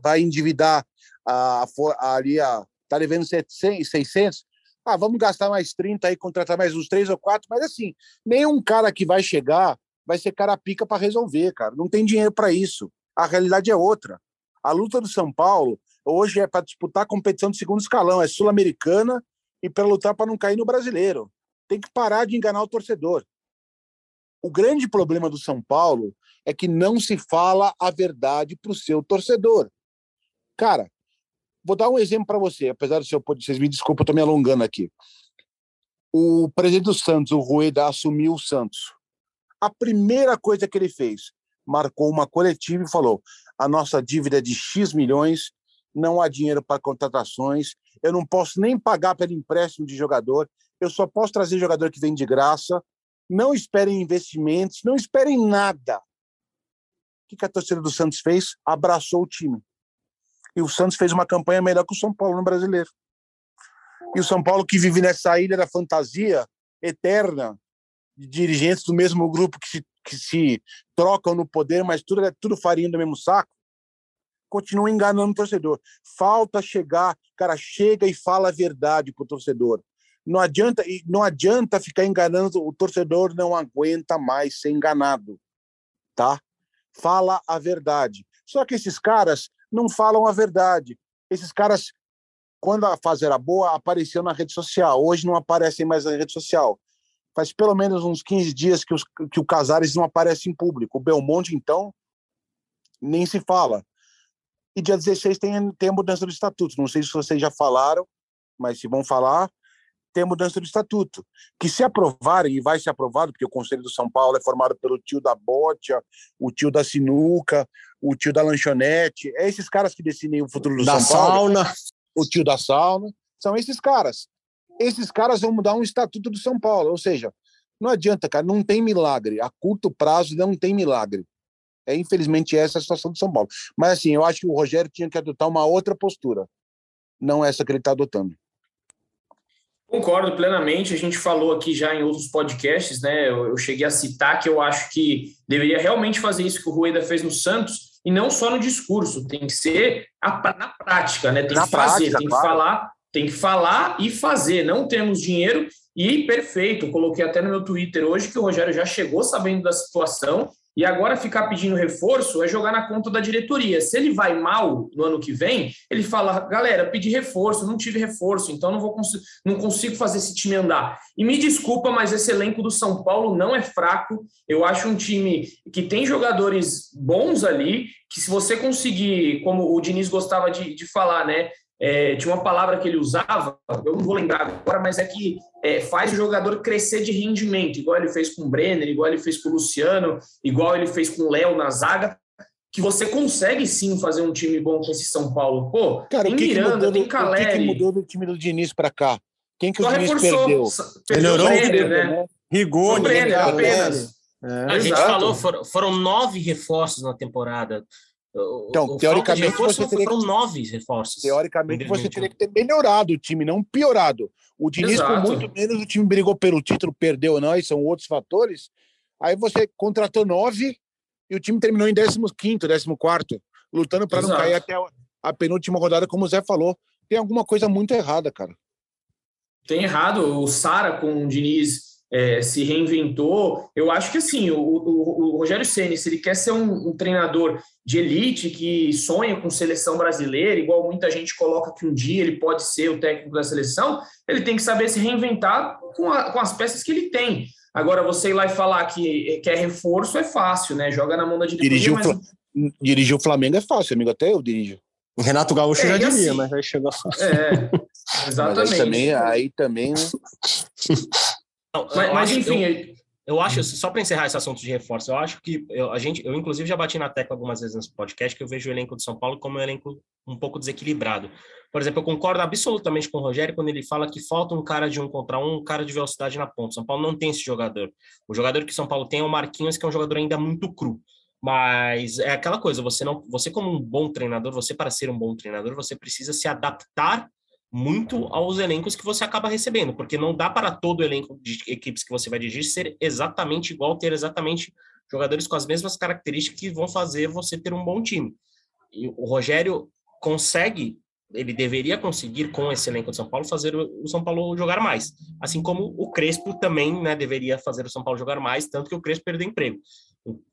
vai endividar a, a, ali a tá devendo 700, 600. Ah, vamos gastar mais 30 aí, contratar mais uns três ou quatro, mas assim, nenhum cara que vai chegar vai ser cara pica para resolver, cara. Não tem dinheiro para isso. A realidade é outra. A luta do São Paulo hoje é para disputar a competição de segundo escalão, é sul-americana e para lutar para não cair no brasileiro tem que parar de enganar o torcedor. O grande problema do São Paulo é que não se fala a verdade para o seu torcedor. Cara, vou dar um exemplo para você, apesar do seu vocês me desculpa, estou me alongando aqui. O presidente do Santos, o Rueda, assumiu o Santos. A primeira coisa que ele fez, marcou uma coletiva e falou: a nossa dívida é de X milhões, não há dinheiro para contratações, eu não posso nem pagar pelo empréstimo de jogador, eu só posso trazer jogador que vem de graça. Não esperem investimentos, não esperem nada. que, que a torcida do Santos fez? Abraçou o time. E o Santos fez uma campanha melhor que o São Paulo no brasileiro. E o São Paulo, que vive nessa ilha da fantasia eterna, de dirigentes do mesmo grupo que se, que se trocam no poder, mas tudo é tudo farinha do mesmo saco, continua enganando o torcedor. Falta chegar, cara, chega e fala a verdade pro torcedor. Não adianta, não adianta ficar enganando, o torcedor não aguenta mais ser enganado, tá? Fala a verdade. Só que esses caras não falam a verdade. Esses caras, quando a fase era boa, apareciam na rede social. Hoje não aparecem mais na rede social. Faz pelo menos uns 15 dias que, os, que o Casares não aparece em público. O Belmonte, então, nem se fala. E dia 16 tem, tem a mudança do estatuto. Não sei se vocês já falaram, mas se vão falar, tem a mudança do estatuto. Que se aprovarem, e vai ser aprovado, porque o Conselho do São Paulo é formado pelo tio da Botia, o tio da Sinuca, o tio da lanchonete, é esses caras que decidem o futuro do da São Paulo. sauna. O tio da sauna, são esses caras. Esses caras vão mudar um estatuto do São Paulo, ou seja, não adianta, cara, não tem milagre. A curto prazo não tem milagre. É infelizmente essa a situação do São Paulo. Mas assim, eu acho que o Rogério tinha que adotar uma outra postura, não essa que ele está adotando. Concordo plenamente. A gente falou aqui já em outros podcasts, né? Eu, cheguei a citar que eu acho que deveria realmente fazer isso que o Rueda fez no Santos, e não só no discurso, tem que ser a, na prática, né? Tem na que fazer, prática, tem claro. que falar, tem que falar e fazer. Não temos dinheiro e perfeito. Coloquei até no meu Twitter hoje que o Rogério já chegou sabendo da situação e agora ficar pedindo reforço é jogar na conta da diretoria. Se ele vai mal no ano que vem, ele fala: galera, pedi reforço, não tive reforço, então não, vou cons não consigo fazer esse time andar. E me desculpa, mas esse elenco do São Paulo não é fraco. Eu acho um time que tem jogadores bons ali, que se você conseguir, como o Diniz gostava de, de falar, né? É, tinha uma palavra que ele usava, eu não vou lembrar agora, mas é que é, faz o jogador crescer de rendimento, igual ele fez com o Brenner, igual ele fez com o Luciano, igual ele fez com o Léo na zaga, que você consegue sim fazer um time bom com esse São Paulo. Pô, Cara, tem Miranda, tem Caleri. O que, que, mudou do time do Diniz para cá? Quem que o Diniz perdeu? Perdeu o Brenner, né? né? Rigoni, o Brenner, apenas. É, a gente falou, foram, foram nove reforços na temporada. Então, o teoricamente, você teria foram nove reforços. Teoricamente, você teria que ter melhorado o time, não piorado. O Diniz, Exato. com muito menos, o time brigou pelo título, perdeu ou não, e são outros fatores. Aí você contratou nove e o time terminou em 15, 14, lutando para não cair até a penúltima rodada, como o Zé falou. Tem alguma coisa muito errada, cara. Tem errado. O Sara com o Diniz é, se reinventou. Eu acho que assim, o, o, o Rogério Ceni, se ele quer ser um, um, treinador de elite que sonha com seleção brasileira, igual muita gente coloca que um dia ele pode ser o técnico da seleção, ele tem que saber se reinventar com, a, com as peças que ele tem. Agora, você ir lá e falar que quer reforço é fácil, né? Joga na mão da diretoria. Dirigir, mas... o, dirigir o Flamengo é fácil, amigo. Até eu dirijo. O Renato Gaúcho é, já diria, assim, mas aí chegou fácil. É, exatamente. aí também, aí também Não, mas, mas enfim. Eu, eu acho, só para encerrar esse assunto de reforço, eu acho que eu, a gente, eu inclusive já bati na tecla algumas vezes nesse podcast que eu vejo o elenco de São Paulo como um elenco um pouco desequilibrado. Por exemplo, eu concordo absolutamente com o Rogério quando ele fala que falta um cara de um contra um, um cara de velocidade na ponta. São Paulo não tem esse jogador. O jogador que São Paulo tem é o Marquinhos, que é um jogador ainda muito cru. Mas é aquela coisa, você não, você como um bom treinador, você para ser um bom treinador, você precisa se adaptar muito aos elencos que você acaba recebendo, porque não dá para todo elenco de equipes que você vai dirigir ser exatamente igual, ter exatamente jogadores com as mesmas características que vão fazer você ter um bom time. E o Rogério consegue, ele deveria conseguir com esse elenco de São Paulo fazer o São Paulo jogar mais, assim como o Crespo também, né, deveria fazer o São Paulo jogar mais, tanto que o Crespo perdeu emprego.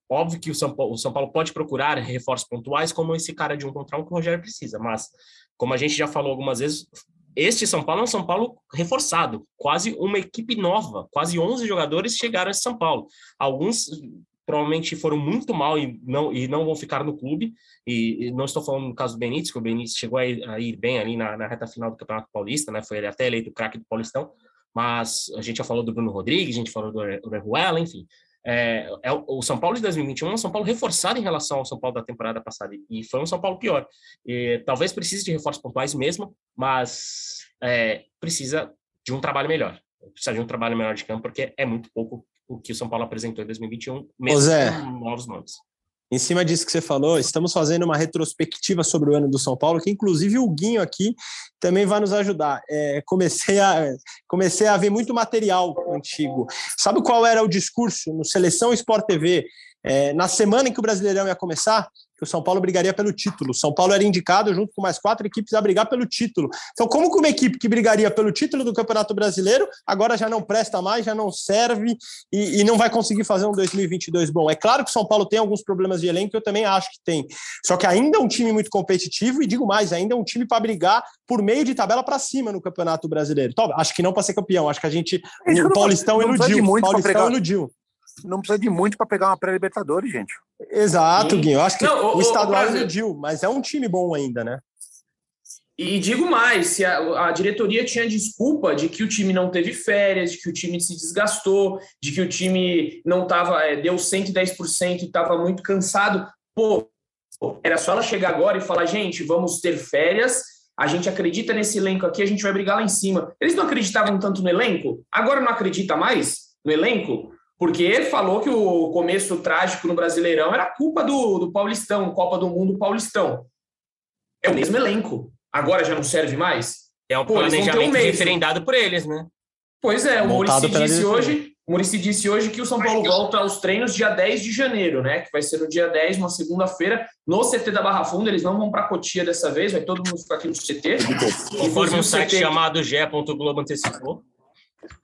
Óbvio que o São, Paulo, o São Paulo pode procurar reforços pontuais, como esse cara de um contra um que o Rogério precisa, mas como a gente já falou algumas vezes, este São Paulo é um São Paulo reforçado, quase uma equipe nova, quase 11 jogadores chegaram a São Paulo. Alguns provavelmente foram muito mal e não, e não vão ficar no clube, e, e não estou falando no caso do Benítez, que o Benítez chegou a ir, a ir bem ali na, na, reta final do Campeonato Paulista, né, foi até eleito craque do Paulistão, mas a gente já falou do Bruno Rodrigues, a gente falou do Orejuela, enfim, é, é, o São Paulo de 2021 é um São Paulo reforçado em relação ao São Paulo da temporada passada e foi um São Paulo pior. E, talvez precise de reforços pontuais mesmo, mas é, precisa de um trabalho melhor. Precisa de um trabalho melhor de campo, porque é muito pouco o que o São Paulo apresentou em 2021, mesmo Zé, com novos nomes. Em cima disso que você falou, estamos fazendo uma retrospectiva sobre o ano do São Paulo, que inclusive o Guinho aqui também vai nos ajudar. É, comecei, a, comecei a ver muito material antigo. Sabe qual era o discurso no Seleção Sport TV é, na semana em que o Brasileirão ia começar? Que o São Paulo brigaria pelo título. O São Paulo era indicado, junto com mais quatro equipes, a brigar pelo título. Então, como que uma equipe que brigaria pelo título do Campeonato Brasileiro agora já não presta mais, já não serve e, e não vai conseguir fazer um 2022 bom? É claro que o São Paulo tem alguns problemas de elenco, eu também acho que tem. Só que ainda é um time muito competitivo e, digo mais, ainda é um time para brigar por meio de tabela para cima no Campeonato Brasileiro. Então, acho que não para ser campeão, acho que a gente. O Paulistão iludiu. O Paulistão iludiu não precisa de muito para pegar uma pré-Libertadores, gente. Exato, Gui. Eu acho que não, o, o estadual iludiu, mas é um time bom ainda, né? E digo mais, se a, a, diretoria tinha desculpa de que o time não teve férias, de que o time se desgastou, de que o time não tava, é, deu 110% e estava muito cansado, pô, era só ela chegar agora e falar, gente, vamos ter férias, a gente acredita nesse elenco aqui, a gente vai brigar lá em cima. Eles não acreditavam tanto no elenco, agora não acredita mais no elenco? Porque ele falou que o começo trágico no Brasileirão era culpa do, do Paulistão, Copa do Mundo Paulistão. É o mesmo elenco. Agora já não serve mais? É um Pô, planejamento um referendado por eles, né? Pois é, o Murici disse hoje, disse hoje que o São Paulo volta aos treinos dia 10 de janeiro, né? Que vai ser no dia 10, uma segunda-feira, no CT da Barra Funda. Eles não vão para Cotia dessa vez, vai todo mundo ficar aqui no CT. Conforme um site CT... chamado G.Globo antecipou.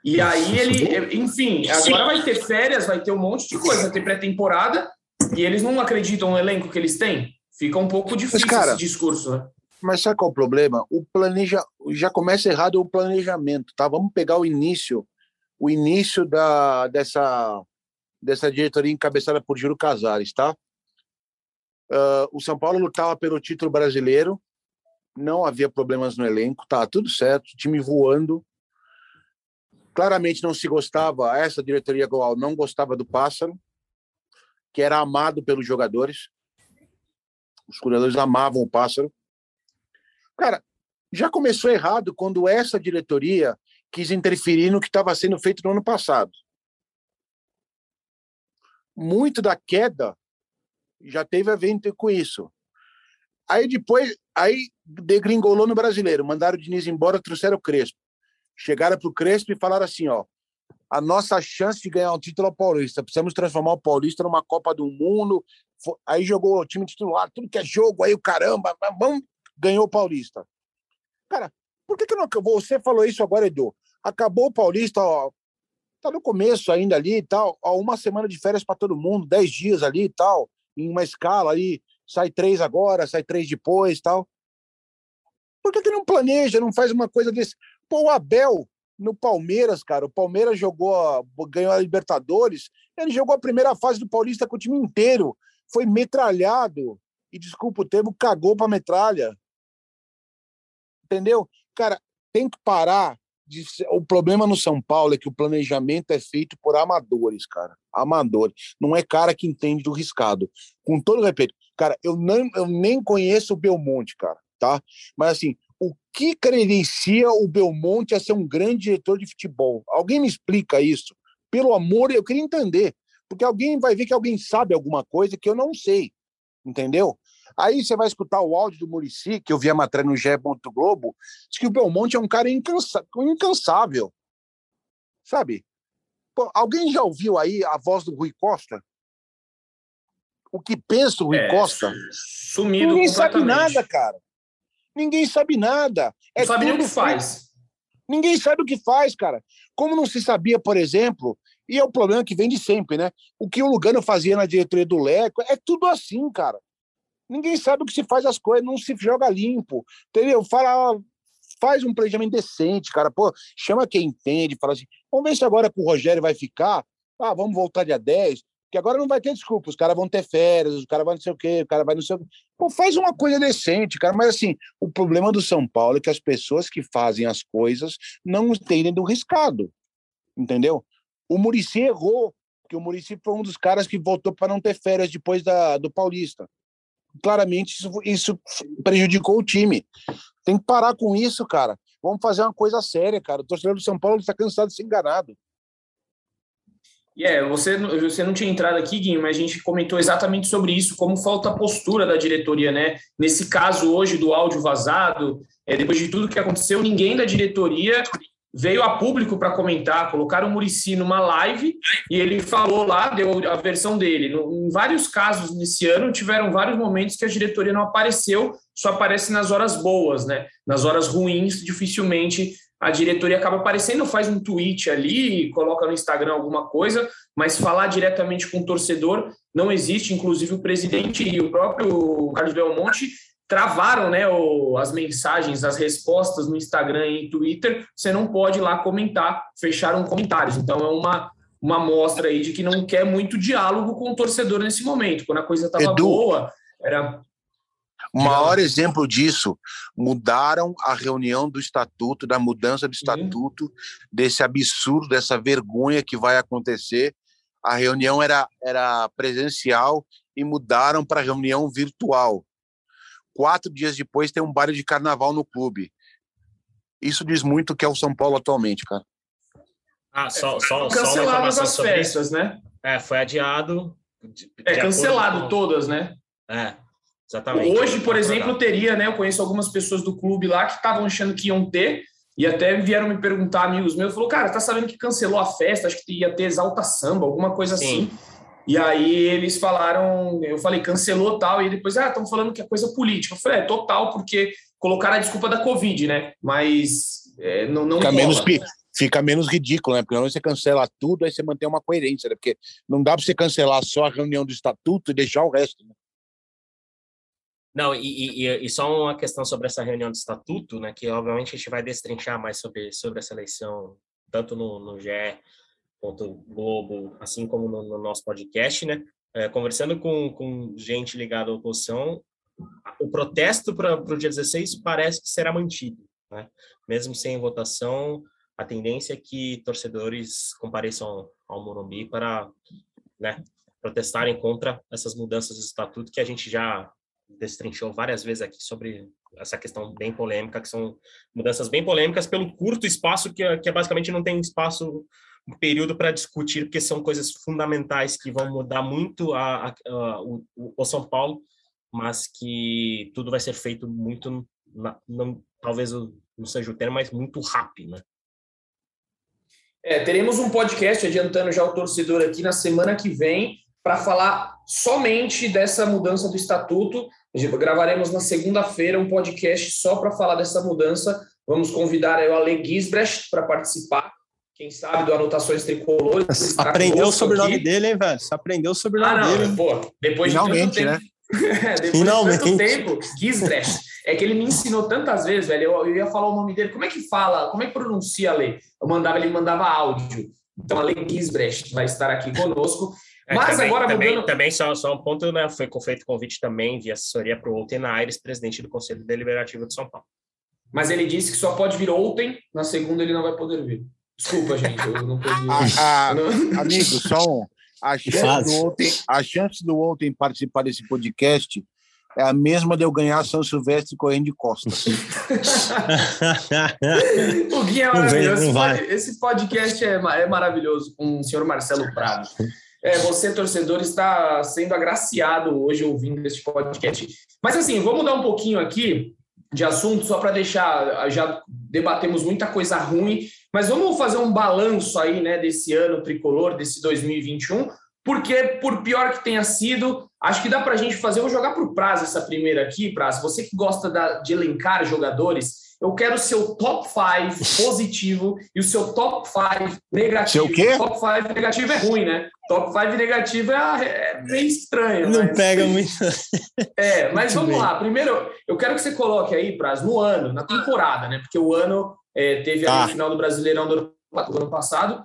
E aí ele, enfim, agora vai ter férias, vai ter um monte de coisa, vai ter pré-temporada, e eles não acreditam no elenco que eles têm. Fica um pouco difícil mas, cara, esse discurso, né? Mas sabe qual é o problema? O planeja já começa errado o planejamento, tá? Vamos pegar o início, o início da dessa dessa diretoria encabeçada por Júlio Casares, tá? Uh, o São Paulo lutava pelo título brasileiro, não havia problemas no elenco, tá tudo certo, time voando, Claramente não se gostava, essa diretoria atual não gostava do Pássaro, que era amado pelos jogadores. Os jogadores amavam o Pássaro. Cara, já começou errado quando essa diretoria quis interferir no que estava sendo feito no ano passado. Muito da queda já teve a ver com isso. Aí depois, aí degringolou no brasileiro, mandaram o Diniz embora, trouxeram o Crespo chegaram para o Crespo e falaram assim: ó, a nossa chance de ganhar um título é o Paulista. Precisamos transformar o Paulista numa Copa do Mundo. Aí jogou o time titular, tudo que é jogo, aí o caramba, vamos, ganhou o Paulista. Cara, por que, que não acabou? Você falou isso agora, Edu. Acabou o Paulista, ó, tá no começo ainda ali e tal, ó, uma semana de férias para todo mundo, dez dias ali e tal, em uma escala ali, sai três agora, sai três depois tal. Por que, que não planeja, não faz uma coisa desse? Pô, o Abel no Palmeiras, cara. O Palmeiras jogou, ganhou a Libertadores. Ele jogou a primeira fase do Paulista com o time inteiro. Foi metralhado. E desculpa o termo, cagou pra metralha. Entendeu? Cara, tem que parar. De... O problema no São Paulo é que o planejamento é feito por amadores, cara. Amadores. Não é cara que entende do riscado. Com todo respeito. Cara, eu, não, eu nem conheço o Belmonte, cara, tá? Mas assim, o que credencia o Belmonte a ser um grande diretor de futebol? Alguém me explica isso? Pelo amor, eu queria entender. Porque alguém vai ver que alguém sabe alguma coisa que eu não sei. Entendeu? Aí você vai escutar o áudio do Murici, que eu vi a matéria no GE. Globo, diz que o Belmonte é um cara incansável. Sabe? Pô, alguém já ouviu aí a voz do Rui Costa? O que pensa o Rui é, Costa? Sumido Ninguém sabe nada, cara. Ninguém sabe nada. É não sabe nem o que faz. Ninguém sabe o que faz, cara. Como não se sabia, por exemplo, e é o problema que vem de sempre, né? O que o Lugano fazia na diretoria do Leco, é tudo assim, cara. Ninguém sabe o que se faz as coisas, não se joga limpo, entendeu? Fala, faz um planejamento decente, cara. Pô, chama quem entende, fala assim, vamos ver se agora com o Rogério vai ficar. Ah, vamos voltar dia 10. Que agora não vai ter desculpa, os caras vão ter férias, os caras vão não sei o quê, o cara vai não sei o quê. Pô, faz uma coisa decente, cara. Mas assim, o problema do São Paulo é que as pessoas que fazem as coisas não entendem do riscado. Entendeu? O Murici errou, porque o Murici foi um dos caras que voltou para não ter férias depois da, do Paulista. Claramente isso, isso prejudicou o time. Tem que parar com isso, cara. Vamos fazer uma coisa séria, cara. O torcedor do São Paulo está cansado de ser enganado. E é, você, você não tinha entrado aqui, Guinho, mas a gente comentou exatamente sobre isso, como falta a postura da diretoria, né? Nesse caso hoje do áudio vazado, é, depois de tudo que aconteceu, ninguém da diretoria veio a público para comentar, colocaram o Murici numa live e ele falou lá, deu a versão dele. No, em vários casos nesse ano, tiveram vários momentos que a diretoria não apareceu, só aparece nas horas boas, né? Nas horas ruins, dificilmente a diretoria acaba aparecendo, faz um tweet ali, coloca no Instagram alguma coisa, mas falar diretamente com o torcedor não existe. Inclusive, o presidente e o próprio Carlos Belmonte travaram né, o, as mensagens, as respostas no Instagram e Twitter. Você não pode lá comentar, fecharam comentários. Então, é uma, uma mostra aí de que não quer muito diálogo com o torcedor nesse momento. Quando a coisa estava boa, era o maior exemplo disso, mudaram a reunião do estatuto, da mudança do estatuto, uhum. desse absurdo, dessa vergonha que vai acontecer. A reunião era, era presencial e mudaram para reunião virtual. Quatro dias depois tem um baile de carnaval no clube. Isso diz muito o que é o São Paulo atualmente, cara. Ah, só, só, Canceladas só as festas, isso. né? É, foi adiado. é, cancelado com... todas, né? É. Exatamente. Hoje, por exemplo, teria, né? Eu conheço algumas pessoas do clube lá que estavam achando que iam ter, e até vieram me perguntar, amigos meus, falou, cara, tá sabendo que cancelou a festa, acho que ia ter exalta samba, alguma coisa Sim. assim. E aí eles falaram, eu falei, cancelou tal, e depois, ah, estão falando que é coisa política. Eu falei, é total, porque colocaram a desculpa da Covid, né? Mas é, não, não fica menos, fica menos ridículo, né? Porque você cancela tudo, aí você mantém uma coerência, né? Porque não dá para você cancelar só a reunião do estatuto e deixar o resto, né? Não, e, e, e, só uma questão sobre essa reunião de estatuto, né, que obviamente a gente vai destrinchar mais sobre, sobre essa eleição, tanto no, no GE quanto Globo, assim como no, no nosso podcast, né, é, conversando com, com gente ligada à oposição, o protesto para o dia 16 parece que será mantido, né, mesmo sem votação, a tendência é que torcedores compareçam ao Morumbi para né, protestarem contra essas mudanças de estatuto que a gente já destrinchou várias vezes aqui sobre essa questão bem polêmica, que são mudanças bem polêmicas pelo curto espaço, que, que basicamente não tem espaço, um período para discutir, porque são coisas fundamentais que vão mudar muito a, a, a o, o, São Paulo, mas que tudo vai ser feito muito, na, não, talvez não seja o termo, mas muito rápido, né? É, teremos um podcast adiantando já o torcedor aqui na semana que vem para falar somente dessa mudança do estatuto Gravaremos na segunda-feira um podcast só para falar dessa mudança. Vamos convidar o Ale Gisbrecht para participar. Quem sabe do Anotações Tricolores. Aprendeu o sobrenome aqui. dele, hein, velho? Você aprendeu o sobrenome ah, não, dele. Pô, depois Finalmente, de tanto tempo, né? depois Finalmente. de tanto tempo, Gisbrecht. É que ele me ensinou tantas vezes, velho. Eu, eu, ia falar o nome dele. Como é que fala? Como é que pronuncia Ale? Eu mandava, ele mandava áudio. Então, Ale Gisbrecht vai estar aqui conosco. É, Mas também, agora também, mudando... também só, só um ponto, né? Foi feito convite também de assessoria para o Outen Aires, presidente do Conselho Deliberativo de São Paulo. Mas ele disse que só pode vir ontem, na segunda ele não vai poder vir. Desculpa, gente, eu não podia. Ah, ah, amigo, só um. A chance, do ontem, a chance do ontem participar desse podcast é a mesma de eu ganhar São Silvestre correndo de costas. o Gui é maravilhoso. Esse podcast é, é maravilhoso com o senhor Marcelo Prado. É, você, torcedor, está sendo agraciado hoje ouvindo este podcast. Mas assim, vamos mudar um pouquinho aqui de assunto, só para deixar. Já debatemos muita coisa ruim, mas vamos fazer um balanço aí, né, desse ano tricolor, desse 2021, porque, por pior que tenha sido, acho que dá para a gente fazer. Eu vou jogar para o Prazo essa primeira aqui, Prazo. Você que gosta da, de elencar jogadores, eu quero o seu top 5 positivo e o seu top 5 negativo. Seu quê? Top 5 negativo é ruim, né? Top 5 negativo é, é bem estranho. Não mas... pega muito. É, mas vamos bem. lá. Primeiro, eu quero que você coloque aí, Praz, no ano, na temporada, né? Porque o ano é, teve ah. a final do Brasileirão do ano passado.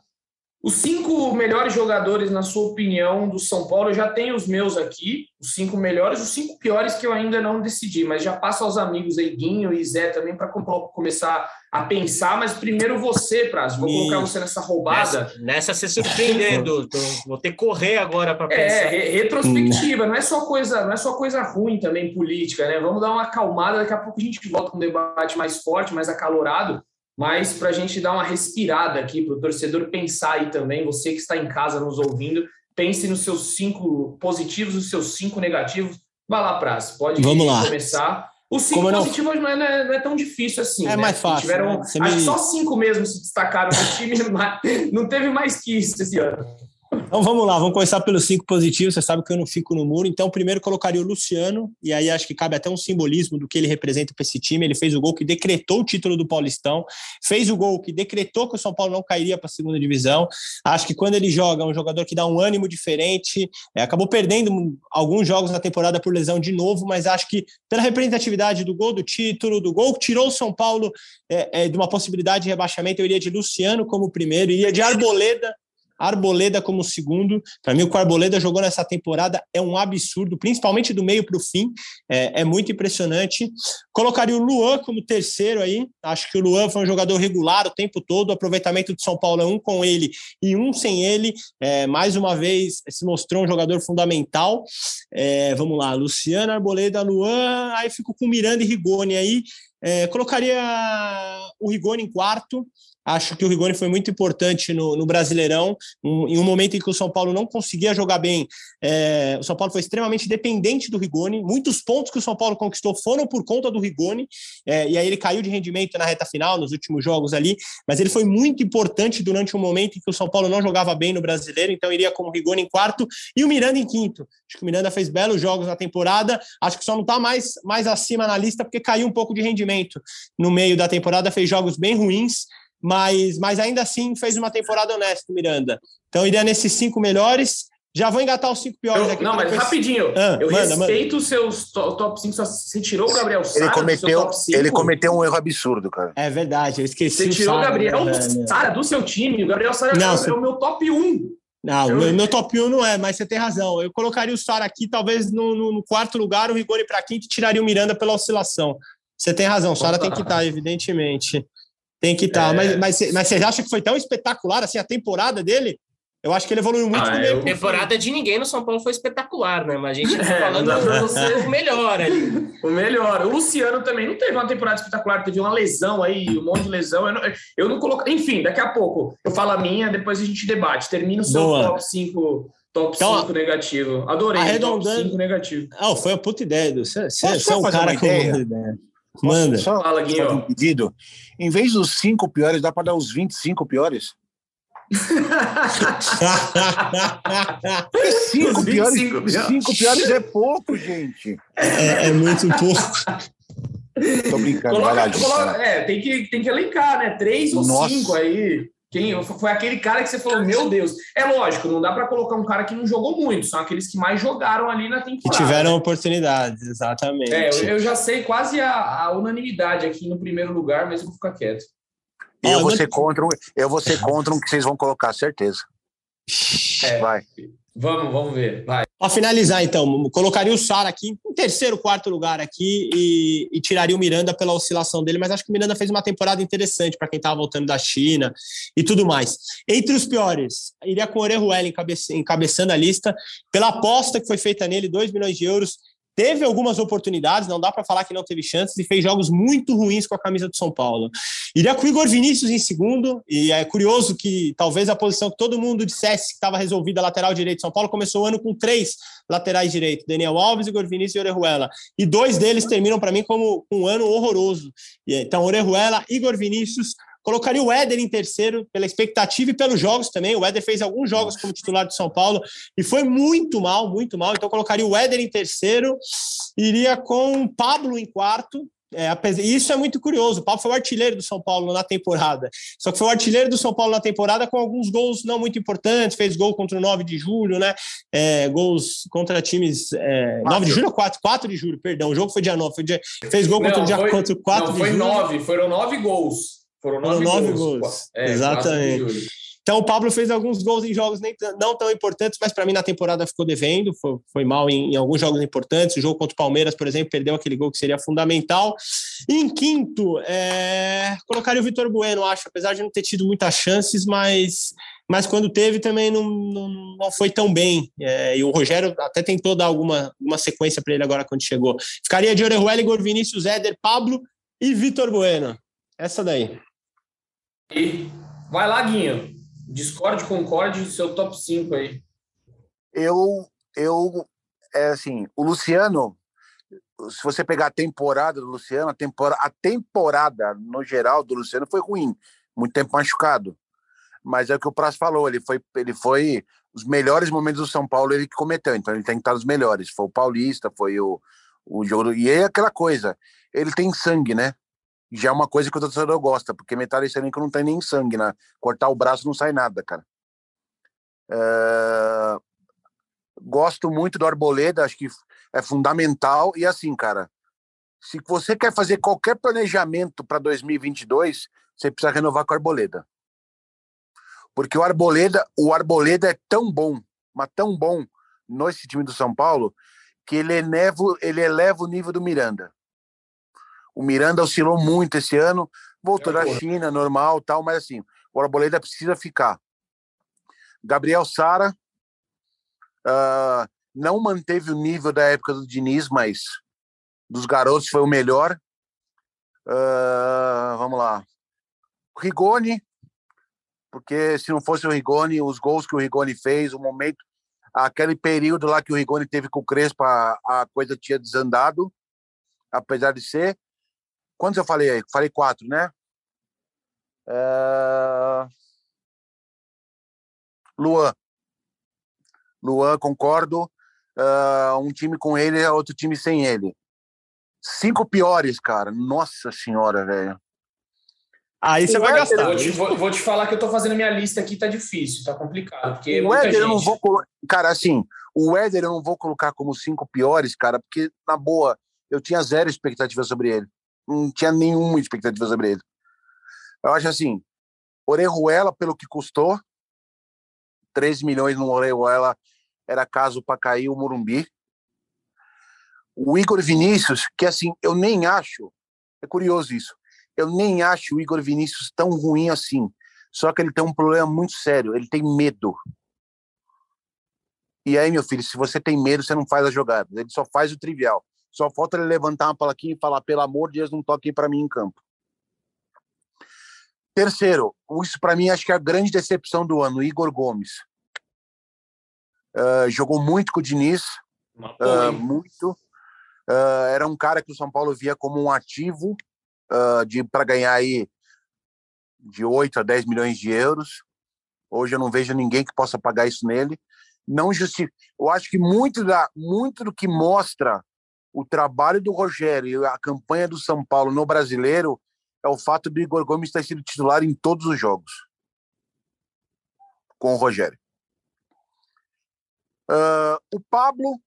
Os cinco melhores jogadores, na sua opinião, do São Paulo, eu já tenho os meus aqui, os cinco melhores, os cinco piores que eu ainda não decidi, mas já passo aos amigos aí, Guinho e Zé também, para começar a pensar. Mas primeiro você, Prazo, vou colocar você nessa roubada. Nessa, nessa se surpreendendo, vou ter que correr agora para é, pensar. É, retrospectiva, não é só coisa, não é só coisa ruim também política, né? Vamos dar uma acalmada, daqui a pouco a gente volta com um debate mais forte, mais acalorado. Mas para a gente dar uma respirada aqui, para o torcedor pensar aí também, você que está em casa nos ouvindo, pense nos seus cinco positivos, os seus cinco negativos. Vai lá, Praz, pode Vamos lá. começar. Os cinco Como positivos não... Não, é, não, é, tão difícil assim. É né? mais fácil. Tiveram, né? acho me... que só cinco mesmo se destacaram no time, não teve mais que isso esse ano. Então vamos lá, vamos começar pelos cinco positivos. Você sabe que eu não fico no muro. Então, primeiro colocaria o Luciano, e aí acho que cabe até um simbolismo do que ele representa para esse time. Ele fez o gol que decretou o título do Paulistão, fez o gol que decretou que o São Paulo não cairia para a segunda divisão. Acho que quando ele joga, é um jogador que dá um ânimo diferente. É, acabou perdendo alguns jogos na temporada por lesão de novo, mas acho que pela representatividade do gol do título, do gol que tirou o São Paulo é, é, de uma possibilidade de rebaixamento, eu iria de Luciano como primeiro, iria de Arboleda Arboleda como segundo. Para mim, o que o Arboleda jogou nessa temporada é um absurdo, principalmente do meio para o fim. É, é, muito impressionante. Colocaria o Luan como terceiro aí. Acho que o Luan foi um jogador regular o tempo todo. O aproveitamento de São Paulo é um com ele e um sem ele. É, mais uma vez, se mostrou um jogador fundamental. É, vamos lá, Luciano, Arboleda, Luan. Aí fico com Miranda e Rigoni aí. É, colocaria o Rigoni em quarto. Acho que o Rigoni foi muito importante no, no Brasileirão, um, em um momento em que o São Paulo não conseguia jogar bem. É, o São Paulo foi extremamente dependente do Rigoni. Muitos pontos que o São Paulo conquistou foram por conta do Rigoni, é, e aí ele caiu de rendimento na reta final, nos últimos jogos ali, mas ele foi muito importante durante um momento em que o São Paulo não jogava bem no Brasileiro, então iria como Rigoni em quarto e o Miranda em quinto. Acho que o Miranda fez belos jogos na temporada, acho que só não está mais, mais acima na lista porque caiu um pouco de rendimento no meio da temporada, fez jogos bem ruins mas, mas ainda assim fez uma temporada honesta, Miranda. Então, iria nesses cinco melhores. Já vou engatar os cinco piores eu, aqui. Não, mas depois... rapidinho. Ah, eu manda, respeito os seus top 5. Você tirou o Gabriel Sara ele cometeu, Ele cometeu um erro absurdo, cara. É verdade, eu esqueci. Você tirou o Gabriel né? Sara do seu time. O Gabriel Sara é, você... é o meu top 1. Não, eu... meu, meu, top 1 não é, mas você tem razão. Eu colocaria o Sara aqui, talvez no, no, no, quarto lugar, o Rigoni para quinto e tiraria o Miranda pela oscilação. Você tem razão, o Sara tem que estar, evidentemente. Tem que estar. Tá. É. Mas, mas, mas você acha que foi tão espetacular assim a temporada dele? Eu acho que ele evoluiu muito ah, A temporada de ninguém no São Paulo foi espetacular, né? Mas a gente tá é, falando é, você o melhor ali. O melhor. O Luciano também não teve uma temporada espetacular, teve uma lesão aí, um monte de lesão. Eu não, eu não coloco. Enfim, daqui a pouco eu falo a minha, depois a gente debate. Termina o seu Boa. top 5. Top 5 então, negativo. Adorei. Arredondando. Top 5 negativo. Ah, foi uma puta ideia. Você, você é um cara com ideia. ideia. Manda. Só Fala, Guinho. Um pedido. Em vez dos cinco piores, dá para dar os 25 piores? cinco, piores, cinco piores é pouco, gente. É, é muito pouco. Tô brincando. Coloca, lá, coloca, é, tem que, tem que elencar, né? Três ou Nossa. cinco aí. Quem foi aquele cara que você falou, meu Deus. É lógico, não dá para colocar um cara que não jogou muito, são aqueles que mais jogaram ali na temporada. Que tiveram oportunidades, exatamente. É, eu, eu já sei quase a, a, unanimidade aqui no primeiro lugar, mas eu vou ficar quieto. Eu vou ser contra, eu vou ser contra um que vocês vão colocar, certeza. É. Vai. Vamos, vamos ver. Vai. Para finalizar, então, colocaria o Sara aqui em terceiro, quarto lugar aqui e, e, tiraria o Miranda pela oscilação dele, mas acho que o Miranda fez uma temporada interessante para quem estava voltando da China e tudo mais. Entre os piores, iria com o Orejuela encabeçando, a lista, pela aposta que foi feita nele, 2 milhões de euros, teve algumas oportunidades, não dá para falar que não teve chances e fez jogos muito ruins com a camisa do São Paulo. Iria com o Igor Vinícius em segundo, e é curioso que talvez a posição que todo mundo dissesse que estava resolvida lateral direito. São Paulo começou o ano com três laterais direitos, Daniel Alves, Igor Vinícius e Orejuela. E dois deles terminam para mim como um ano horroroso. Então, Orejuela, Igor Vinícius, Colocaria o Éder em terceiro, pela expectativa e pelos jogos também. O Éder fez alguns jogos como titular do São Paulo e foi muito mal, muito mal. Então, colocaria o Éder em terceiro, iria com o Pablo em quarto, é, isso é muito curioso. O Pablo foi o artilheiro do São Paulo na temporada. Só que foi o artilheiro do São Paulo na temporada com alguns gols não muito importantes. Fez gol contra o 9 de julho, né? É, gols contra times. É, 9 de julho ou 4? 4 de julho, perdão. O jogo foi dia 9. Foi dia, fez gol contra não, o dia foi, 4 não, de foi julho. Foi 9, foram 9 gols. Foram nove, nove gols. gols. É, Exatamente. Então o Pablo fez alguns gols em jogos nem, não tão importantes, mas para mim na temporada ficou devendo, foi, foi mal em, em, alguns jogos importantes. O jogo contra o Palmeiras, por exemplo, perdeu aquele gol que seria fundamental. E em quinto, é, colocaria o Vitor Bueno, acho, apesar de não ter tido muitas chances, mas, mas quando teve também não, não, não foi tão bem. É, e o Rogério até tentou dar alguma, alguma sequência para ele agora quando chegou. Ficaria de Orejuela, Igor Vinícius, Éder, Pablo e Vitor Bueno. Essa daí. E vai lá, Guinho. Discord, concorde, seu top 5 aí. Eu, eu, é assim, o Luciano, se você pegar a temporada do Luciano, a temporada, a temporada no geral do Luciano foi ruim, muito tempo machucado. Mas é o que o Prazo falou, ele foi, ele foi os melhores momentos do São Paulo ele que cometeu, então ele tem que estar nos melhores. Foi o Paulista, foi o, o jogo. E é aquela coisa, ele tem sangue, né? Já é uma coisa que o torcedor gosta, porque desse elenco não tem nem sangue, né? Cortar o braço não sai nada, cara. É... Gosto muito do Arboleda, acho que é fundamental. E assim, cara, se você quer fazer qualquer planejamento para 2022, você precisa renovar com o Arboleda. Porque o Arboleda, o Arboleda é tão bom, mas tão bom nesse time do São Paulo, que ele eleva, ele eleva o nível do Miranda. O Miranda oscilou muito esse ano, voltou da China, normal, tal, mas assim, o Arboleda precisa ficar. Gabriel Sara uh, não manteve o nível da época do Diniz, mas dos garotos foi o melhor. Uh, vamos lá. Rigoni, porque se não fosse o Rigoni, os gols que o Rigoni fez, o momento, aquele período lá que o Rigoni teve com o Crespo, a, a coisa tinha desandado, apesar de ser. Quantos eu falei aí? Falei quatro, né? É... Luan. Luan, concordo. Uh, um time com ele é outro time sem ele. Cinco piores, cara. Nossa senhora, velho. Aí você vai gastar. Vou te, vou, vou te, falar que eu tô fazendo minha lista aqui, tá difícil, tá complicado. Porque o Éder eu não vou Cara, assim, o Éder eu não vou colocar como cinco piores, cara, porque, na boa, eu tinha zero expectativa sobre ele. Não tinha nenhuma expectativa sobre ele. Eu acho assim, Orejuela, pelo que custou, 13 milhões no Orejuela era caso para cair o Morumbi. O Igor Vinícius, que assim, eu nem acho, é curioso isso, eu nem acho o Igor Vinícius tão ruim assim. Só que ele tem um problema muito sério, ele tem medo. E aí, meu filho, se você tem medo, você não faz as jogadas. Ele só faz o trivial. Só falta ele levantar uma plaquinha e falar, pelo amor de Deus, não toque para mim em campo. Terceiro, isso para mim acho que é a grande decepção do ano, Igor Gomes. Uh, jogou muito com o Diniz, uh, muito. Uh, era um cara que o São Paulo via como um ativo de para ganhar aí de 8 a 10 milhões de euros. Hoje eu não vejo ninguém que possa pagar isso nele. Não justifica. Eu acho que muito da muito do que mostra o trabalho do Rogério e a campanha do São Paulo no Brasileiro é o fato do Igor Gomes ter sido titular em todos os jogos com o Rogério. Uh, o Pablo,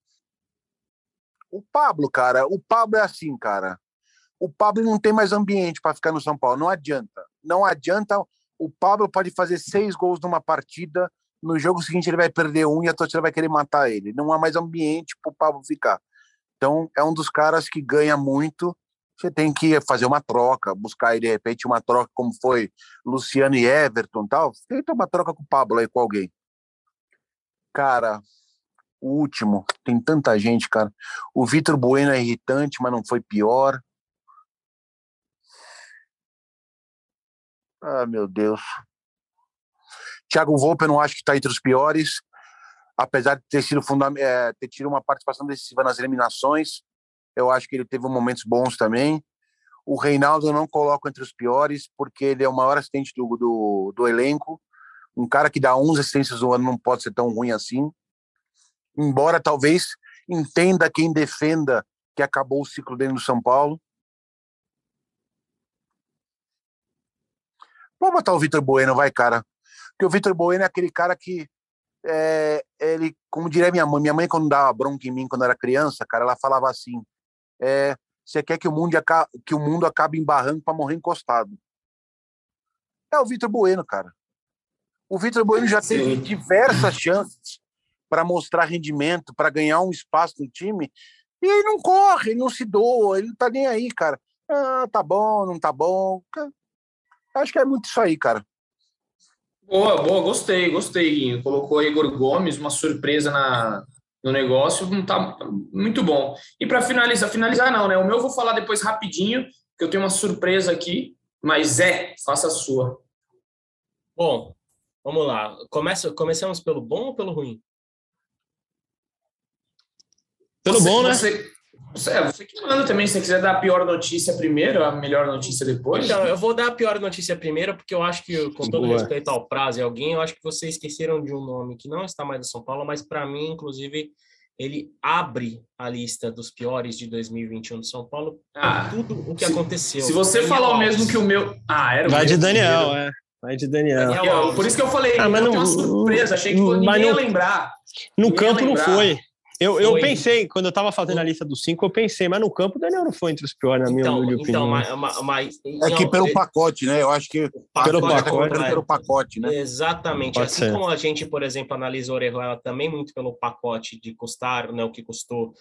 o Pablo, cara, o Pablo é assim, cara o Pablo não tem mais ambiente para ficar no São Paulo. Não adianta. Não adianta. O Pablo pode fazer seis gols numa partida. No jogo seguinte ele vai perder um e a torcida vai querer matar ele. Não há mais ambiente para o Pablo ficar. Então é um dos caras que ganha muito. Você tem que fazer uma troca, buscar aí, de repente uma troca como foi Luciano e Everton, tal. Tenta uma troca com o Pablo aí com alguém. Cara, o último, tem tanta gente, cara. O Vitor Bueno é irritante, mas não foi pior. Ah, meu Deus. Thiago Volpe eu não acho que está entre os piores, apesar de ter sido é, ter tido uma participação decisiva nas eliminações. Eu acho que ele teve momentos bons também. O Reinaldo eu não coloco entre os piores, porque ele é o maior assistente do, do, do elenco. Um cara que dá 11 assistências no ano não pode ser tão ruim assim. Embora talvez entenda quem defenda que acabou o ciclo dele no São Paulo. Vamos botar o Vitor Bueno, vai, cara. Porque o Vitor Bueno é aquele cara que. É, ele, como diria minha mãe, minha mãe, quando dava bronca em mim quando era criança, cara, ela falava assim: é, você quer que o mundo, acabe, que o mundo acabe em barranco para morrer encostado. É o Vitor Bueno, cara. O Vitor Bueno já teve diversas chances para mostrar rendimento, para ganhar um espaço no time, e ele não corre, ele não se doa, ele não tá nem aí, cara. Ah, tá bom, não tá bom. Acho que é muito isso aí, cara. Boa, boa, gostei, gostei, Guinho. Colocou Igor Gomes, uma surpresa na, no negócio, não tá muito bom. E para finalizar, finalizar não, né? O meu eu vou falar depois rapidinho, que eu tenho uma surpresa aqui, mas é, faça a sua. Bom, vamos lá. Começa, começamos pelo bom ou pelo ruim? Pelo você, bom, né? Você, é, você que manda também, se você quiser dar a pior notícia primeiro, a melhor notícia depois. Então, eu vou dar a pior notícia primeiro, porque eu acho que, com todo Boa. respeito ao prazo e alguém, eu acho que vocês esqueceram de um nome que não está mais no São Paulo, mas para mim, inclusive, ele abre a lista dos piores de 2021 do São Paulo ah, tudo o que se, aconteceu. Se você falar o mesmo que o meu. Ah, era Vai de Daniel, é. Vai de Daniel. Daniel por isso que eu falei, ah, mas não, uma surpresa, achei que ninguém ia lembrar. No campo não foi. Eu, eu pensei, quando eu estava fazendo a lista dos cinco, eu pensei, mas no campo o Daniel não foi entre os piores, na minha então, então, opinião. Mas, mas, é que pelo pacote, né? Eu acho que pelo pacote, tá pelo pacote, né? Exatamente. Pode assim ser. como a gente, por exemplo, analisa o Orejuela também muito pelo pacote de custar, né, o que custou.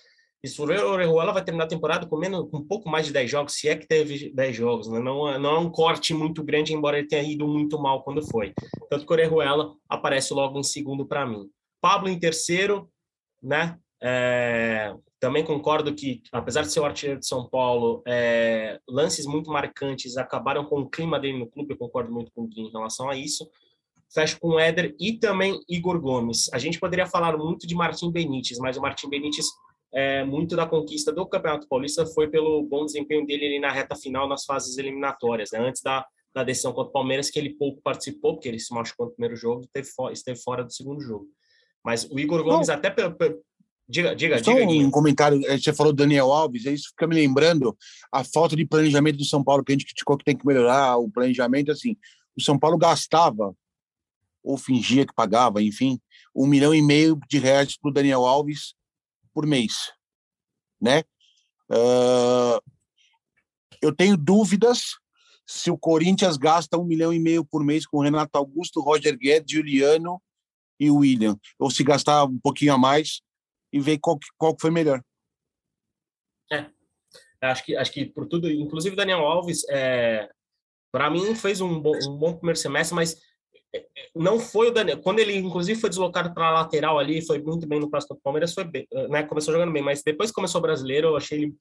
Isso, o Orejuela vai terminar a temporada com, menos, com um pouco mais de 10 jogos, se é que teve 10 jogos. Né? Não, é, não é um corte muito grande, embora ele tenha ido muito mal quando foi. Tanto que o Orejuela aparece logo em segundo para mim. Pablo em terceiro, né? É, também concordo que, apesar de ser o artilheiro de São Paulo, é, lances muito marcantes acabaram com o clima dele no clube. Eu concordo muito com o Gui em relação a isso. Fecho com o Éder e também Igor Gomes. A gente poderia falar muito de Martim Benítez, mas o Martim Benítez, é, muito da conquista do Campeonato Paulista foi pelo bom desempenho dele ali na reta final, nas fases eliminatórias, né? antes da, da decisão contra o Palmeiras, que ele pouco participou, porque ele se machucou no primeiro jogo e esteve, esteve fora do segundo jogo. Mas o Igor Gomes, Não. até pelo, Diga, diga, Só diga. um comentário, eh, você falou do Daniel Alves, isso fica me lembrando a falta de planejamento do São Paulo, que a gente criticou que tem que melhorar o planejamento, assim, o São Paulo gastava, ou fingia que pagava, enfim, um milhão e meio de reais para o Daniel Alves por mês, né? Uh, eu tenho dúvidas se o Corinthians gasta um milhão e meio por mês com Renato Augusto, Roger Guedes, Juliano e William, ou se gastar um pouquinho a mais, e ver qual, qual foi melhor. É, acho que, acho que por tudo, inclusive Daniel Alves, é, para mim fez um bom, um bom primeiro semestre, mas é, é, não foi o Daniel. Quando ele, inclusive, foi deslocado para lateral ali, foi muito bem no clássico do Palmeiras, foi bem, né, começou jogando bem, mas depois que começou o brasileiro, eu achei ele.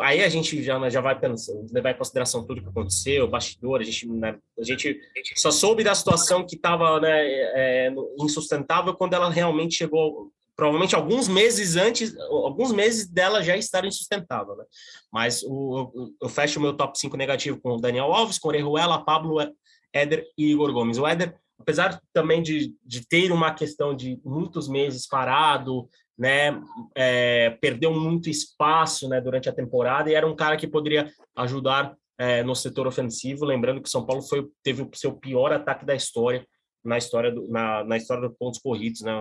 Aí a gente já, já vai pensando, levar em consideração tudo que aconteceu, bastidor, a gente, né, a gente só soube da situação que estava né, é, insustentável quando ela realmente chegou provavelmente alguns meses antes, alguns meses dela já estar insustentável, né? Mas o, eu, eu fecho o meu top 5 negativo com o Daniel Alves, com o Orejuela, Pablo, Éder e Igor Gomes. O Éder, apesar também de, de ter uma questão de muitos meses parado, né, é, perdeu muito espaço né, durante a temporada e era um cara que poderia ajudar é, no setor ofensivo. Lembrando que São Paulo foi, teve o seu pior ataque da história na história do, na, na história dos pontos corridos, né?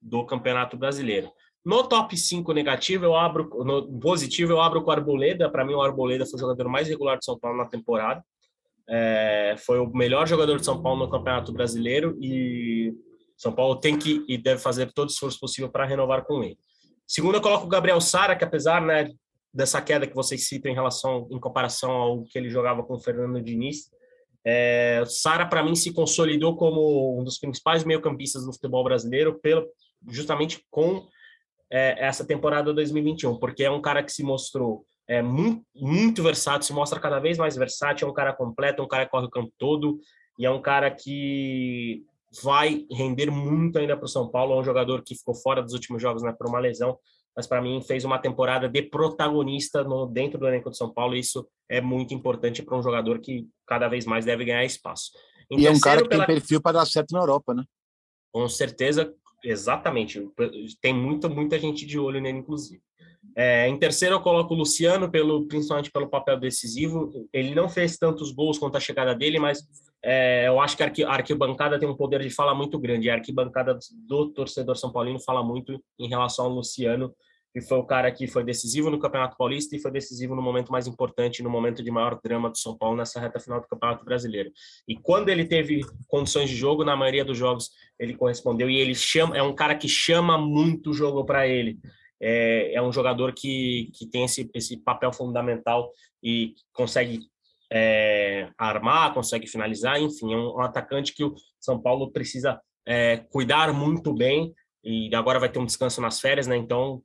Do Campeonato Brasileiro. No top 5 negativo, eu abro, no positivo, eu abro com o Arboleda. Para mim, o Arboleda foi o jogador mais regular de São Paulo na temporada. É, foi o melhor jogador de São Paulo no Campeonato Brasileiro e São Paulo tem que e deve fazer todo o esforço possível para renovar com ele. Segundo, eu coloco o Gabriel Sara, que apesar né, dessa queda que vocês citam em relação, em comparação ao que ele jogava com o Fernando Diniz, é, Sara, para mim, se consolidou como um dos principais meio-campistas do futebol brasileiro, pelo, justamente com é, essa temporada 2021, porque é um cara que se mostrou é, muito, muito versátil, se mostra cada vez mais versátil, é um cara completo, é um cara que corre o campo todo, e é um cara que vai render muito ainda para o São Paulo, é um jogador que ficou fora dos últimos jogos né, por uma lesão, mas para mim fez uma temporada de protagonista no, dentro do elenco de São Paulo, e isso é muito importante para um jogador que cada vez mais deve ganhar espaço. Em e é um cara que pela... tem perfil para dar certo na Europa, né? Com certeza, exatamente. Tem muita, muita gente de olho nele, inclusive. É, em terceiro, eu coloco o Luciano, pelo, principalmente pelo papel decisivo. Ele não fez tantos gols quanto a chegada dele, mas é, eu acho que a arquibancada tem um poder de fala muito grande. A arquibancada do torcedor São Paulino fala muito em relação ao Luciano que foi o cara que foi decisivo no Campeonato Paulista e foi decisivo no momento mais importante, no momento de maior drama do São Paulo nessa reta final do Campeonato Brasileiro. E quando ele teve condições de jogo, na maioria dos jogos ele correspondeu e ele chama, é um cara que chama muito o jogo para ele. É, é, um jogador que, que tem esse, esse papel fundamental e consegue é, armar, consegue finalizar, enfim, é um, um, atacante que o São Paulo precisa é, cuidar muito bem e agora vai ter um descanso nas férias, né? Então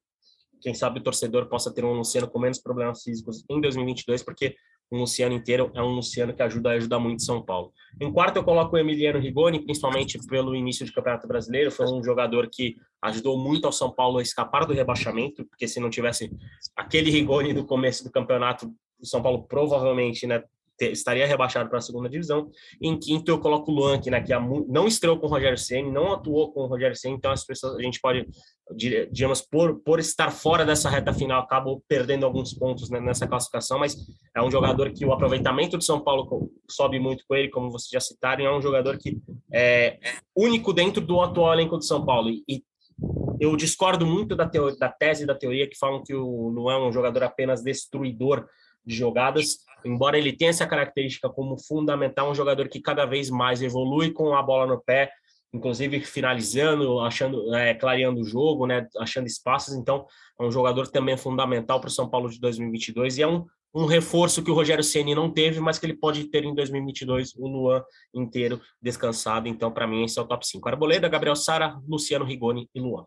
quem sabe o torcedor possa ter um Luciano com menos problemas físicos em 2022, porque um Luciano inteiro é um Luciano que ajuda ajuda muito São Paulo. Em quarto, eu coloco o Emiliano Rigoni, principalmente pelo início de Campeonato Brasileiro. Foi um jogador que ajudou muito ao São Paulo a escapar do rebaixamento, porque se não tivesse aquele Rigoni no começo do campeonato, o São Paulo provavelmente né, estaria rebaixado para a segunda divisão. Em quinto, eu coloco o Luan, que, né, que não estreou com o Rogério Ceni, não atuou com o Rogério Ceni, então as pessoas, a gente pode, digamos, por, por estar fora dessa reta final, acabou perdendo alguns pontos né, nessa classificação, mas é um jogador que o aproveitamento do São Paulo sobe muito com ele, como vocês já citaram, e é um jogador que é único dentro do atual elenco do São Paulo. E, eu discordo muito da, teoria, da tese da teoria que falam que o Luan é um jogador apenas destruidor de jogadas, embora ele tenha essa característica como fundamental, um jogador que cada vez mais evolui com a bola no pé, inclusive finalizando, achando, é, clareando o jogo, né, achando espaços. Então, é um jogador também fundamental para o São Paulo de 2022 e é um, um reforço que o Rogério Ceni não teve, mas que ele pode ter em 2022, o Luan inteiro descansado. Então, para mim, esse é o top 5. Arboleda, Gabriel Sara, Luciano Rigoni e Luan.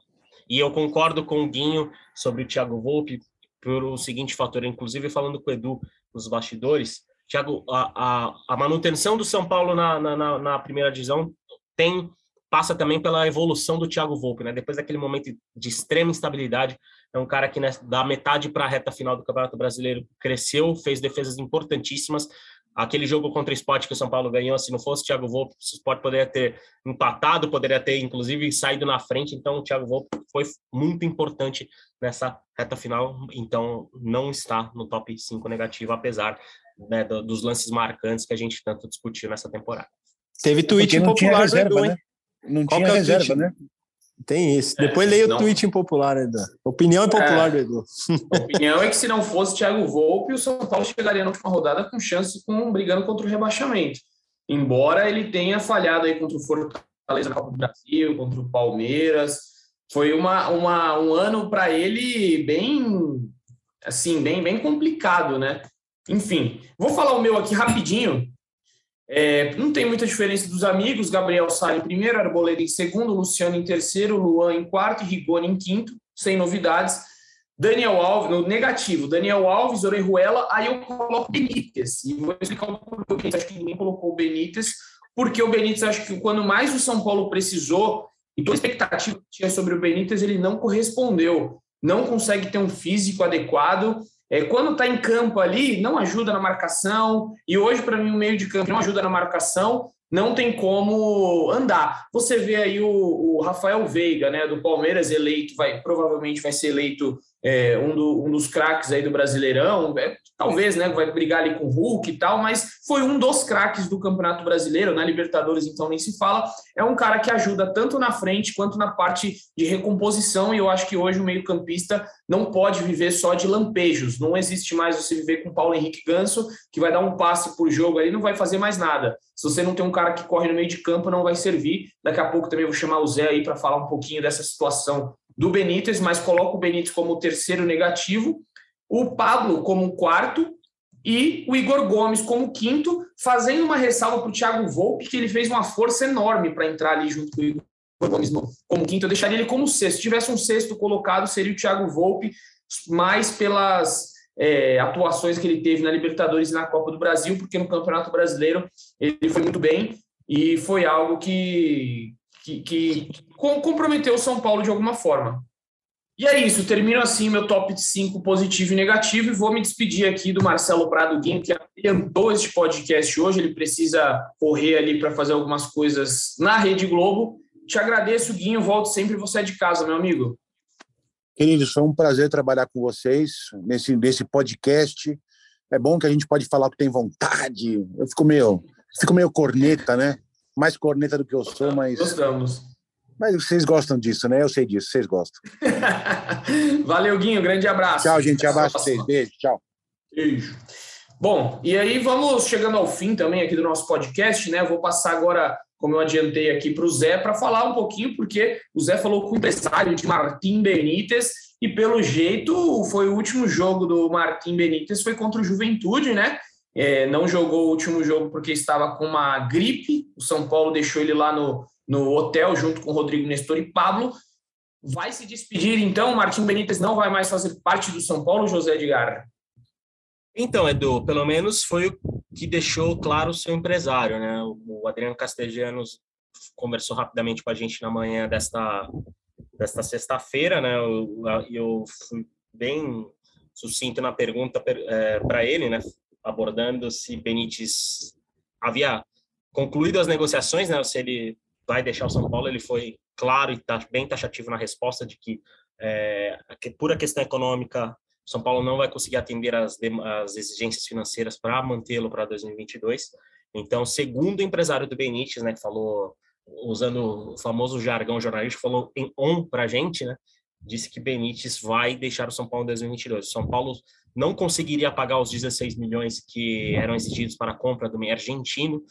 E eu concordo com o Guinho sobre o Thiago Volpe, por o seguinte fator, inclusive falando com o Edu nos bastidores, Thiago, a, a, a manutenção do São Paulo na, na, na, primeira divisão tem passa também pela evolução do Thiago Volpe, né? Depois daquele momento de extrema instabilidade, é um cara que né, da metade para a reta final do Campeonato Brasileiro cresceu, fez defesas importantíssimas, aquele jogo contra o Sport que o São Paulo ganhou, se não fosse o Thiago Volpe, o Sport poderia ter empatado, poderia ter inclusive saído na frente, então o Thiago Volpe foi muito importante nessa reta final, então não está no top 5 negativo, apesar né, dos lances marcantes que a gente tanto discutiu nessa temporada. Teve tweet impopular reserva, do Edu, né? Não Qual tinha é reserva, tweet? né? Tem isso. É, Depois leia o tweet impopular, Edu. Opinião impopular é, do Edu. A opinião é que se não fosse Thiago Volpe, o São Paulo chegaria na última rodada com chance com brigando contra o rebaixamento. Embora ele tenha falhado aí contra o Fortaleza na Copa do Brasil, contra o Palmeiras, foi uma, uma um ano para ele bem assim, bem bem complicado, né? Enfim, vou falar o meu aqui rapidinho, é, não tem muita diferença dos amigos. Gabriel sai em primeiro, Arboleda em segundo, Luciano em terceiro, Luan em quarto e Rigoni em quinto, sem novidades. Daniel Alves, no negativo, Daniel Alves, Orejuela, aí eu coloco Benítez. E vou explicar um pouco Acho que ninguém colocou o Benítez, porque o Benítez, acho que quando mais o São Paulo precisou, e toda a expectativa que tinha sobre o Benítez, ele não correspondeu. Não consegue ter um físico adequado é, quando está em campo ali, não ajuda na marcação, e hoje, para mim, o meio de campo não ajuda na marcação, não tem como andar. Você vê aí o, o Rafael Veiga, né, do Palmeiras, eleito, vai provavelmente vai ser eleito é, um, do, um, dos craques aí do Brasileirão, é, talvez, né, vai brigar ali com o Hulk e tal, mas foi um dos craques do Campeonato Brasileiro, na Libertadores então nem se fala, é um cara que ajuda tanto na frente quanto na parte de recomposição, e eu acho que hoje o meio campista não pode viver só de lampejos, não existe mais você viver com Paulo Henrique Ganso, que vai dar um passe por jogo ali, não vai fazer mais nada. Se você não tem um cara que corre no meio de campo, não vai servir. Daqui a pouco também vou chamar o Zé aí para falar um pouquinho dessa situação do Benítez, mas coloco o Benítez como terceiro negativo, o Pablo como quarto e o Igor Gomes como quinto, fazendo uma ressalva para o Thiago Volpe, que ele fez uma força enorme para entrar ali junto com o Igor Gomes como quinto. Eu deixaria ele como sexto. Se tivesse um sexto colocado, seria o Thiago Volpe, mais pelas é, atuações que ele teve na Libertadores e na Copa do Brasil, porque no Campeonato Brasileiro ele foi muito bem e foi algo que, que, que comprometeu o São Paulo de alguma forma. E é isso, termino assim meu top 5 positivo e negativo e vou me despedir aqui do Marcelo Prado Guinho, que adiantou este podcast hoje, ele precisa correr ali para fazer algumas coisas na Rede Globo. Te agradeço, Guinho, volto sempre, você é de casa, meu amigo. Queridos, foi um prazer trabalhar com vocês nesse, nesse podcast. É bom que a gente pode falar o que tem vontade. Eu fico meio, fico meio corneta, né? Mais corneta do que eu sou, mas... Gostamos. Mas vocês gostam disso, né? Eu sei disso, vocês gostam. Valeu, Guinho. Grande abraço. Tchau, gente. Abraço vocês. Beijo. Tchau. Beijo. Bom, e aí vamos chegando ao fim também aqui do nosso podcast, né? Eu vou passar agora, como eu adiantei aqui, para o Zé para falar um pouquinho, porque o Zé falou com o empresário de Martim Benítez e pelo jeito foi o último jogo do Martim Benítez, foi contra o Juventude, né? É, não jogou o último jogo porque estava com uma gripe. O São Paulo deixou ele lá no, no hotel junto com Rodrigo Nestor e Pablo. Vai se despedir então, Martim Benítez não vai mais fazer parte do São Paulo, José Edgar? Então, Edu, pelo menos foi o que deixou claro o seu empresário, né? O Adriano Castellanos conversou rapidamente com a gente na manhã desta, desta sexta-feira, né? Eu, eu fui bem sucinto na pergunta é, para ele, né? Abordando se Benítez havia concluído as negociações, né? Se ele vai deixar o São Paulo, ele foi claro e tá bem taxativo na resposta de que, é, que por a questão econômica, São Paulo não vai conseguir atender as, as exigências financeiras para mantê-lo para 2022. Então, segundo o empresário do Benítez, né, que falou usando o famoso jargão jornalístico, falou em on para a gente, né? Disse que Benítez vai deixar o São Paulo em 2022. O São Paulo não conseguiria pagar os 16 milhões que eram exigidos para a compra do meio argentino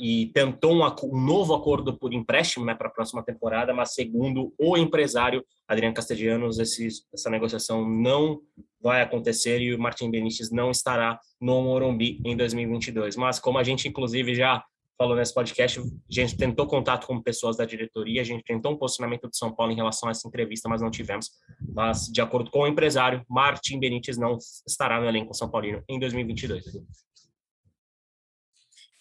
e tentou um, um novo acordo por empréstimo né, para a próxima temporada, mas segundo o empresário Adriano Castellanos, esse, essa negociação não vai acontecer e o Martin Benítez não estará no Morumbi em 2022. Mas como a gente inclusive já falou nesse podcast, a gente tentou contato com pessoas da diretoria, a gente tentou um posicionamento de São Paulo em relação a essa entrevista, mas não tivemos. Mas, de acordo com o empresário, Martim Benítez não estará no elenco São Paulino em 2022.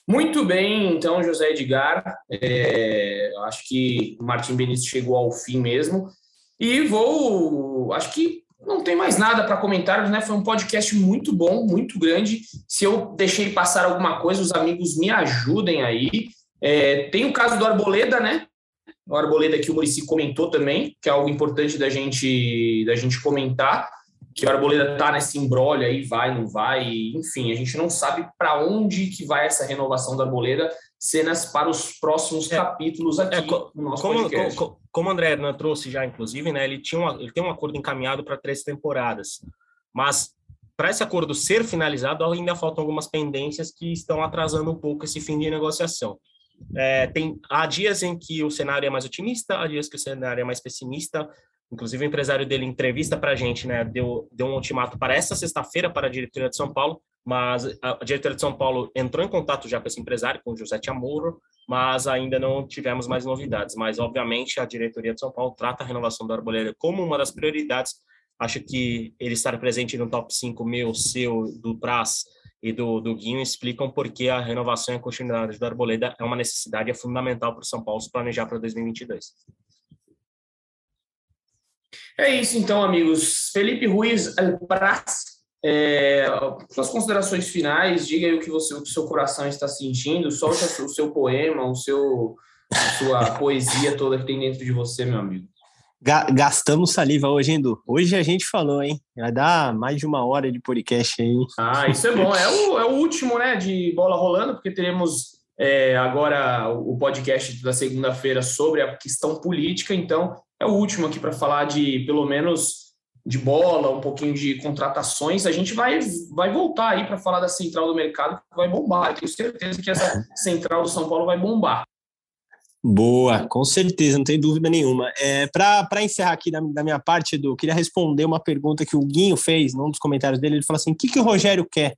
Muito bem, então, José Edgar. É, acho que o Martim Benítez chegou ao fim mesmo. E vou. Acho que não tem mais nada para comentar, né? Foi um podcast muito bom, muito grande. Se eu deixei passar alguma coisa, os amigos me ajudem aí. É, tem o caso do Arboleda, né? O Arboleda que o Murici comentou também, que é algo importante da gente, da gente comentar, que o Arboleda está nesse embrólio aí, vai, não vai, enfim, a gente não sabe para onde que vai essa renovação da Arboleda, cenas para os próximos é, capítulos aqui é, no nosso como, podcast. Como, como o André Hernan trouxe já, inclusive, né, ele, tinha ele tem um acordo encaminhado para três temporadas, mas para esse acordo ser finalizado, ainda faltam algumas pendências que estão atrasando um pouco esse fim de negociação. É, tem, há dias em que o cenário é mais otimista, há dias que o cenário é mais pessimista. Inclusive, o empresário dele entrevista para a gente, né, deu, deu um ultimato para essa sexta-feira para a diretoria de São Paulo, mas a, diretoria de São Paulo entrou em contato já com esse empresário, com o José Tiamoro, mas ainda não tivemos mais novidades. Mas, obviamente, a diretoria de São Paulo trata a renovação do Arboleda como uma das prioridades. Acho que ele estar presente no top 5 meu, seu, do Praz e do, do Guinho explicam por que a renovação e a continuidade do Arboleda é uma necessidade, é fundamental para o São Paulo se planejar para 2022. É isso então, amigos. Felipe Ruiz Praz, é, suas considerações finais, diga aí o que, você, o que seu coração está sentindo, solte o seu poema, o seu, a sua poesia toda que tem dentro de você, meu amigo. Gastamos saliva hoje, hein, Du? Hoje a gente falou, hein? Vai dar mais de uma hora de podcast aí. Ah, isso é bom. É o, é o último, né, de bola rolando, porque teremos é, agora o podcast da segunda-feira sobre a questão política, então é o último aqui para falar de, pelo menos, de bola, um pouquinho de contratações. A gente vai, vai voltar aí para falar da central do mercado, que vai bombar. Eu tenho certeza que essa central do São Paulo vai bombar. Boa, com certeza, não tem dúvida nenhuma. É, Para encerrar aqui da, da, minha parte, Edu, queria responder uma pergunta que o Guinho fez num dos comentários dele. Ele falou assim: o que, que o Rogério quer?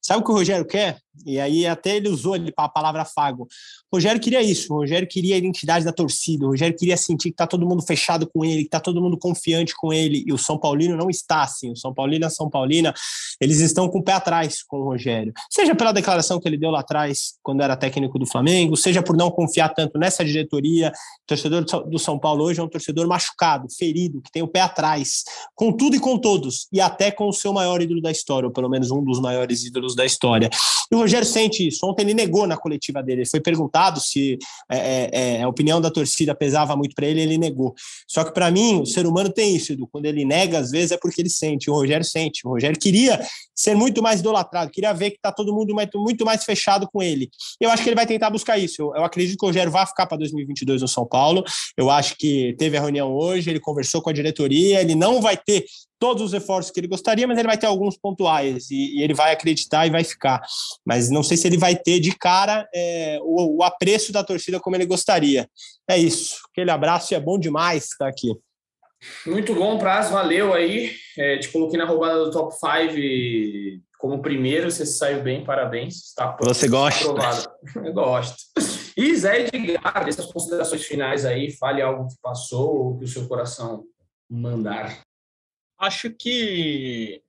Sabe o que o Rogério quer? E aí até ele usou ali a palavra fago. O Rogério queria isso, o Rogério queria a identidade da torcida, o Rogério queria sentir que tá todo mundo fechado com ele, que tá todo mundo confiante com ele, e o São Paulino não está assim. O São Paulino a São Paulina, eles estão com o pé atrás com o Rogério. Seja pela declaração que ele deu lá atrás, quando era técnico do Flamengo, seja por não confiar tanto nessa diretoria. O torcedor do São Paulo hoje é um torcedor machucado, ferido, que tem o pé atrás, com tudo e com todos, e até com o seu maior ídolo da história, ou pelo menos um dos maiores ídolos da história. E o Rogério sente isso. Ontem ele negou na coletiva dele. Ele foi perguntado se é, é, é a opinião da torcida pesava muito para ele, ele negou. Só que para mim, o ser humano tem isso, Edu. Quando ele nega, às vezes é porque ele sente. O Rogério sente. O Rogério queria ser muito mais idolatrado, queria ver que está todo mundo muito mais fechado com ele. Eu acho que ele vai tentar buscar isso. Eu, eu acredito que o Rogério vai ficar para 2022 no São Paulo. Eu acho que teve a reunião hoje, ele conversou com a diretoria, ele não vai ter todos os reforços que ele gostaria, mas ele vai ter alguns pontuais e, e ele vai acreditar e vai ficar. Mas não sei se ele vai ter de cara é, o, o, apreço da torcida como ele gostaria. É isso. Aquele abraço e é bom demais estar aqui. Muito bom, Praz, valeu aí. É, te coloquei na roubada do top 5 como primeiro, você saiu bem, parabéns. Está você gosta? Aprovado. Eu gosto. E Zé Edgar, essas considerações finais aí, fale algo que passou ou que o seu coração mandar acho que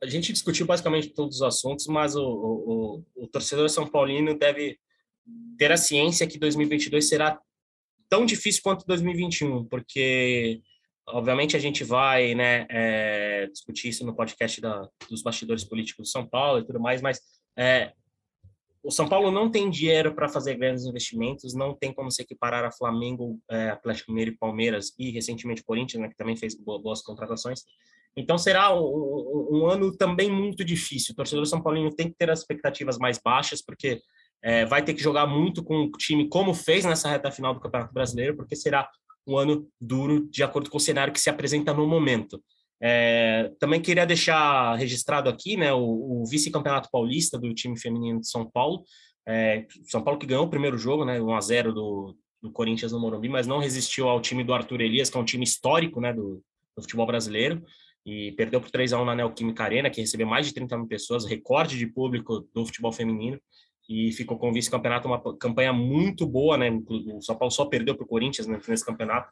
a gente discutiu basicamente todos os assuntos, mas o, o, o, torcedor São Paulino deve ter a ciência que 2022 será tão difícil quanto 2021, porque obviamente a gente vai né, é, discutir isso no podcast da, dos bastidores políticos de São Paulo e tudo mais, mas é, o São Paulo não tem dinheiro para fazer grandes investimentos, não tem como se equiparar a Flamengo, é, Atlético Mineiro e Palmeiras e recentemente Corinthians, né, que também fez boas contratações. Então será um, um, ano também muito difícil. O torcedor São Paulino tem que ter as expectativas mais baixas, porque é, vai ter que jogar muito com o time como fez nessa reta final do Campeonato Brasileiro, porque será um ano duro de acordo com o cenário que se apresenta no momento. É, também queria deixar registrado aqui né, o, o vice-campeonato paulista do time feminino de São Paulo. É, São Paulo que ganhou o primeiro jogo, né, 1 a 0 do, do Corinthians no Morumbi, mas não resistiu ao time do Arthur Elias, que é um time histórico né, do, do futebol brasileiro, e perdeu por 3 a 1 na Neoquímica Arena, que recebeu mais de 30 mil pessoas, recorde de público do futebol feminino, e ficou com vice-campeonato, uma campanha muito boa, né? O São Paulo só perdeu para o Corinthians né, nesse campeonato,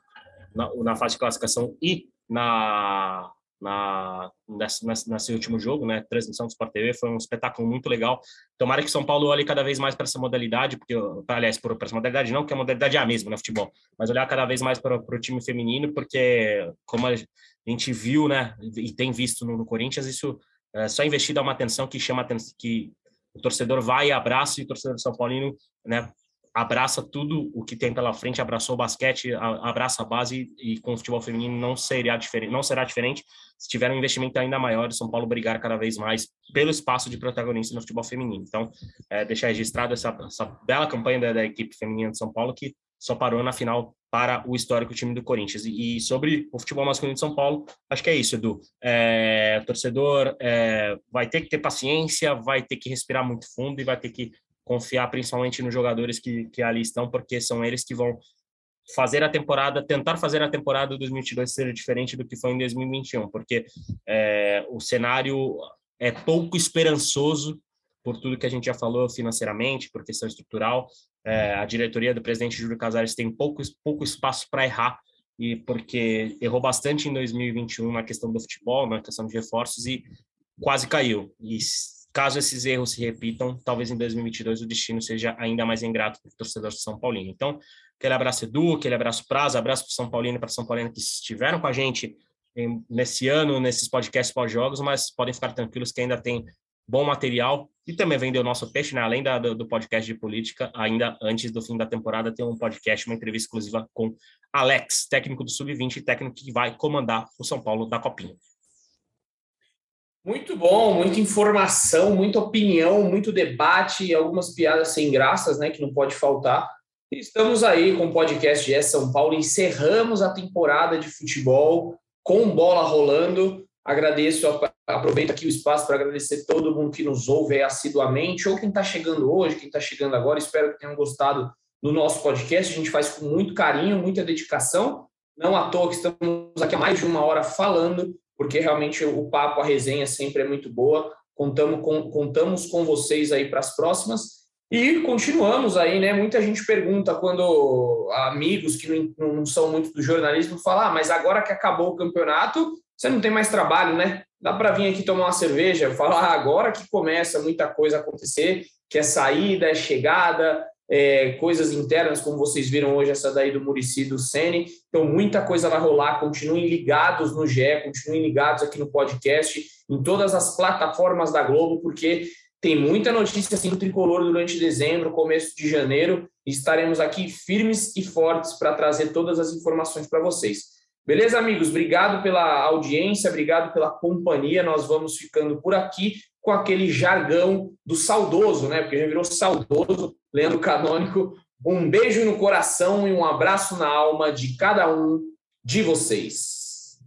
na, na fase de classificação e na, na, nesse, nesse, último jogo, né? Transmissão do Sport TV foi um espetáculo muito legal. Tomara que São Paulo olhe cada vez mais para essa modalidade, porque, aliás, para essa modalidade não, que a modalidade é a mesma, né? Futebol, mas olhar cada vez mais para o time feminino, porque, como a gente viu, né? E tem visto no, no Corinthians, isso é só investir dá uma atenção que chama atenção, que o torcedor vai e abraça, e o torcedor de São Paulino, né? abraça tudo o que tem pela frente, abraçou o basquete, abraça a base e com o futebol feminino não será diferente, não será diferente se tiver um investimento ainda maior e São Paulo brigar cada vez mais pelo espaço de protagonista no futebol feminino. Então, é, deixar registrado essa, essa bela campanha da, da, equipe feminina de São Paulo que só parou na final para o histórico time do Corinthians. E, sobre o futebol masculino de São Paulo, acho que é isso, Edu. É, torcedor é, vai ter que ter paciência, vai ter que respirar muito fundo e vai ter que confiar principalmente nos jogadores que, que ali estão, porque são eles que vão fazer a temporada, tentar fazer a temporada 2022 ser diferente do que foi em 2021, porque é, o cenário é pouco esperançoso por tudo que a gente já falou financeiramente, por questão estrutural. É, a diretoria do presidente Júlio Casares tem pouco, pouco espaço para errar, e porque errou bastante em 2021 na questão do futebol, na questão de reforços, e quase caiu. E caso esses erros se repitam, talvez em 2022 o destino seja ainda mais ingrato para o torcedor de São Paulino. Então, aquele abraço Edu, aquele abraço Prazo, abraço para São Paulino e para São Paulino que estiveram com a gente nesse ano, nesses podcasts pós-jogos, mas podem ficar tranquilos que ainda tem bom material e também vender o nosso peixe, né? além da, do, do, podcast de política, ainda antes do fim da temporada tem um podcast, uma entrevista exclusiva com Alex, técnico do Sub-20 e técnico que vai comandar o São Paulo da Copinha. Muito bom, muita informação, muita opinião, muito debate algumas piadas sem graças, né, que não pode faltar. Estamos aí com o podcast de São Paulo, encerramos a temporada de futebol com bola rolando. Agradeço, aproveito aqui o espaço para agradecer todo mundo que nos ouve assiduamente, ou quem está chegando hoje, quem está chegando agora. Espero que tenham gostado do nosso podcast. A gente faz com muito carinho, muita dedicação. Não à toa que estamos aqui há mais de uma hora falando porque realmente o papo, a resenha sempre é muito boa. Contamos com, contamos com vocês aí para as próximas. E continuamos aí, né? Muita gente pergunta quando amigos que não, não são muito do jornalismo falam, ah, mas agora que acabou o campeonato, você não tem mais trabalho, né? Dá para vir aqui tomar uma cerveja, falar agora que começa muita coisa a acontecer, que é saída, é chegada, é, coisas internas, como vocês viram hoje, essa daí do Murici do Sene. Então, muita coisa vai rolar. Continuem ligados no GE, continuem ligados aqui no podcast, em todas as plataformas da Globo, porque tem muita notícia assim do tricolor durante dezembro, começo de janeiro. E estaremos aqui firmes e fortes para trazer todas as informações para vocês. Beleza, amigos? Obrigado pela audiência, obrigado pela companhia. Nós vamos ficando por aqui com aquele jargão do saudoso, né? Porque já virou saudoso, Leandro Canônico. Um beijo no coração e um abraço na alma de cada um de vocês.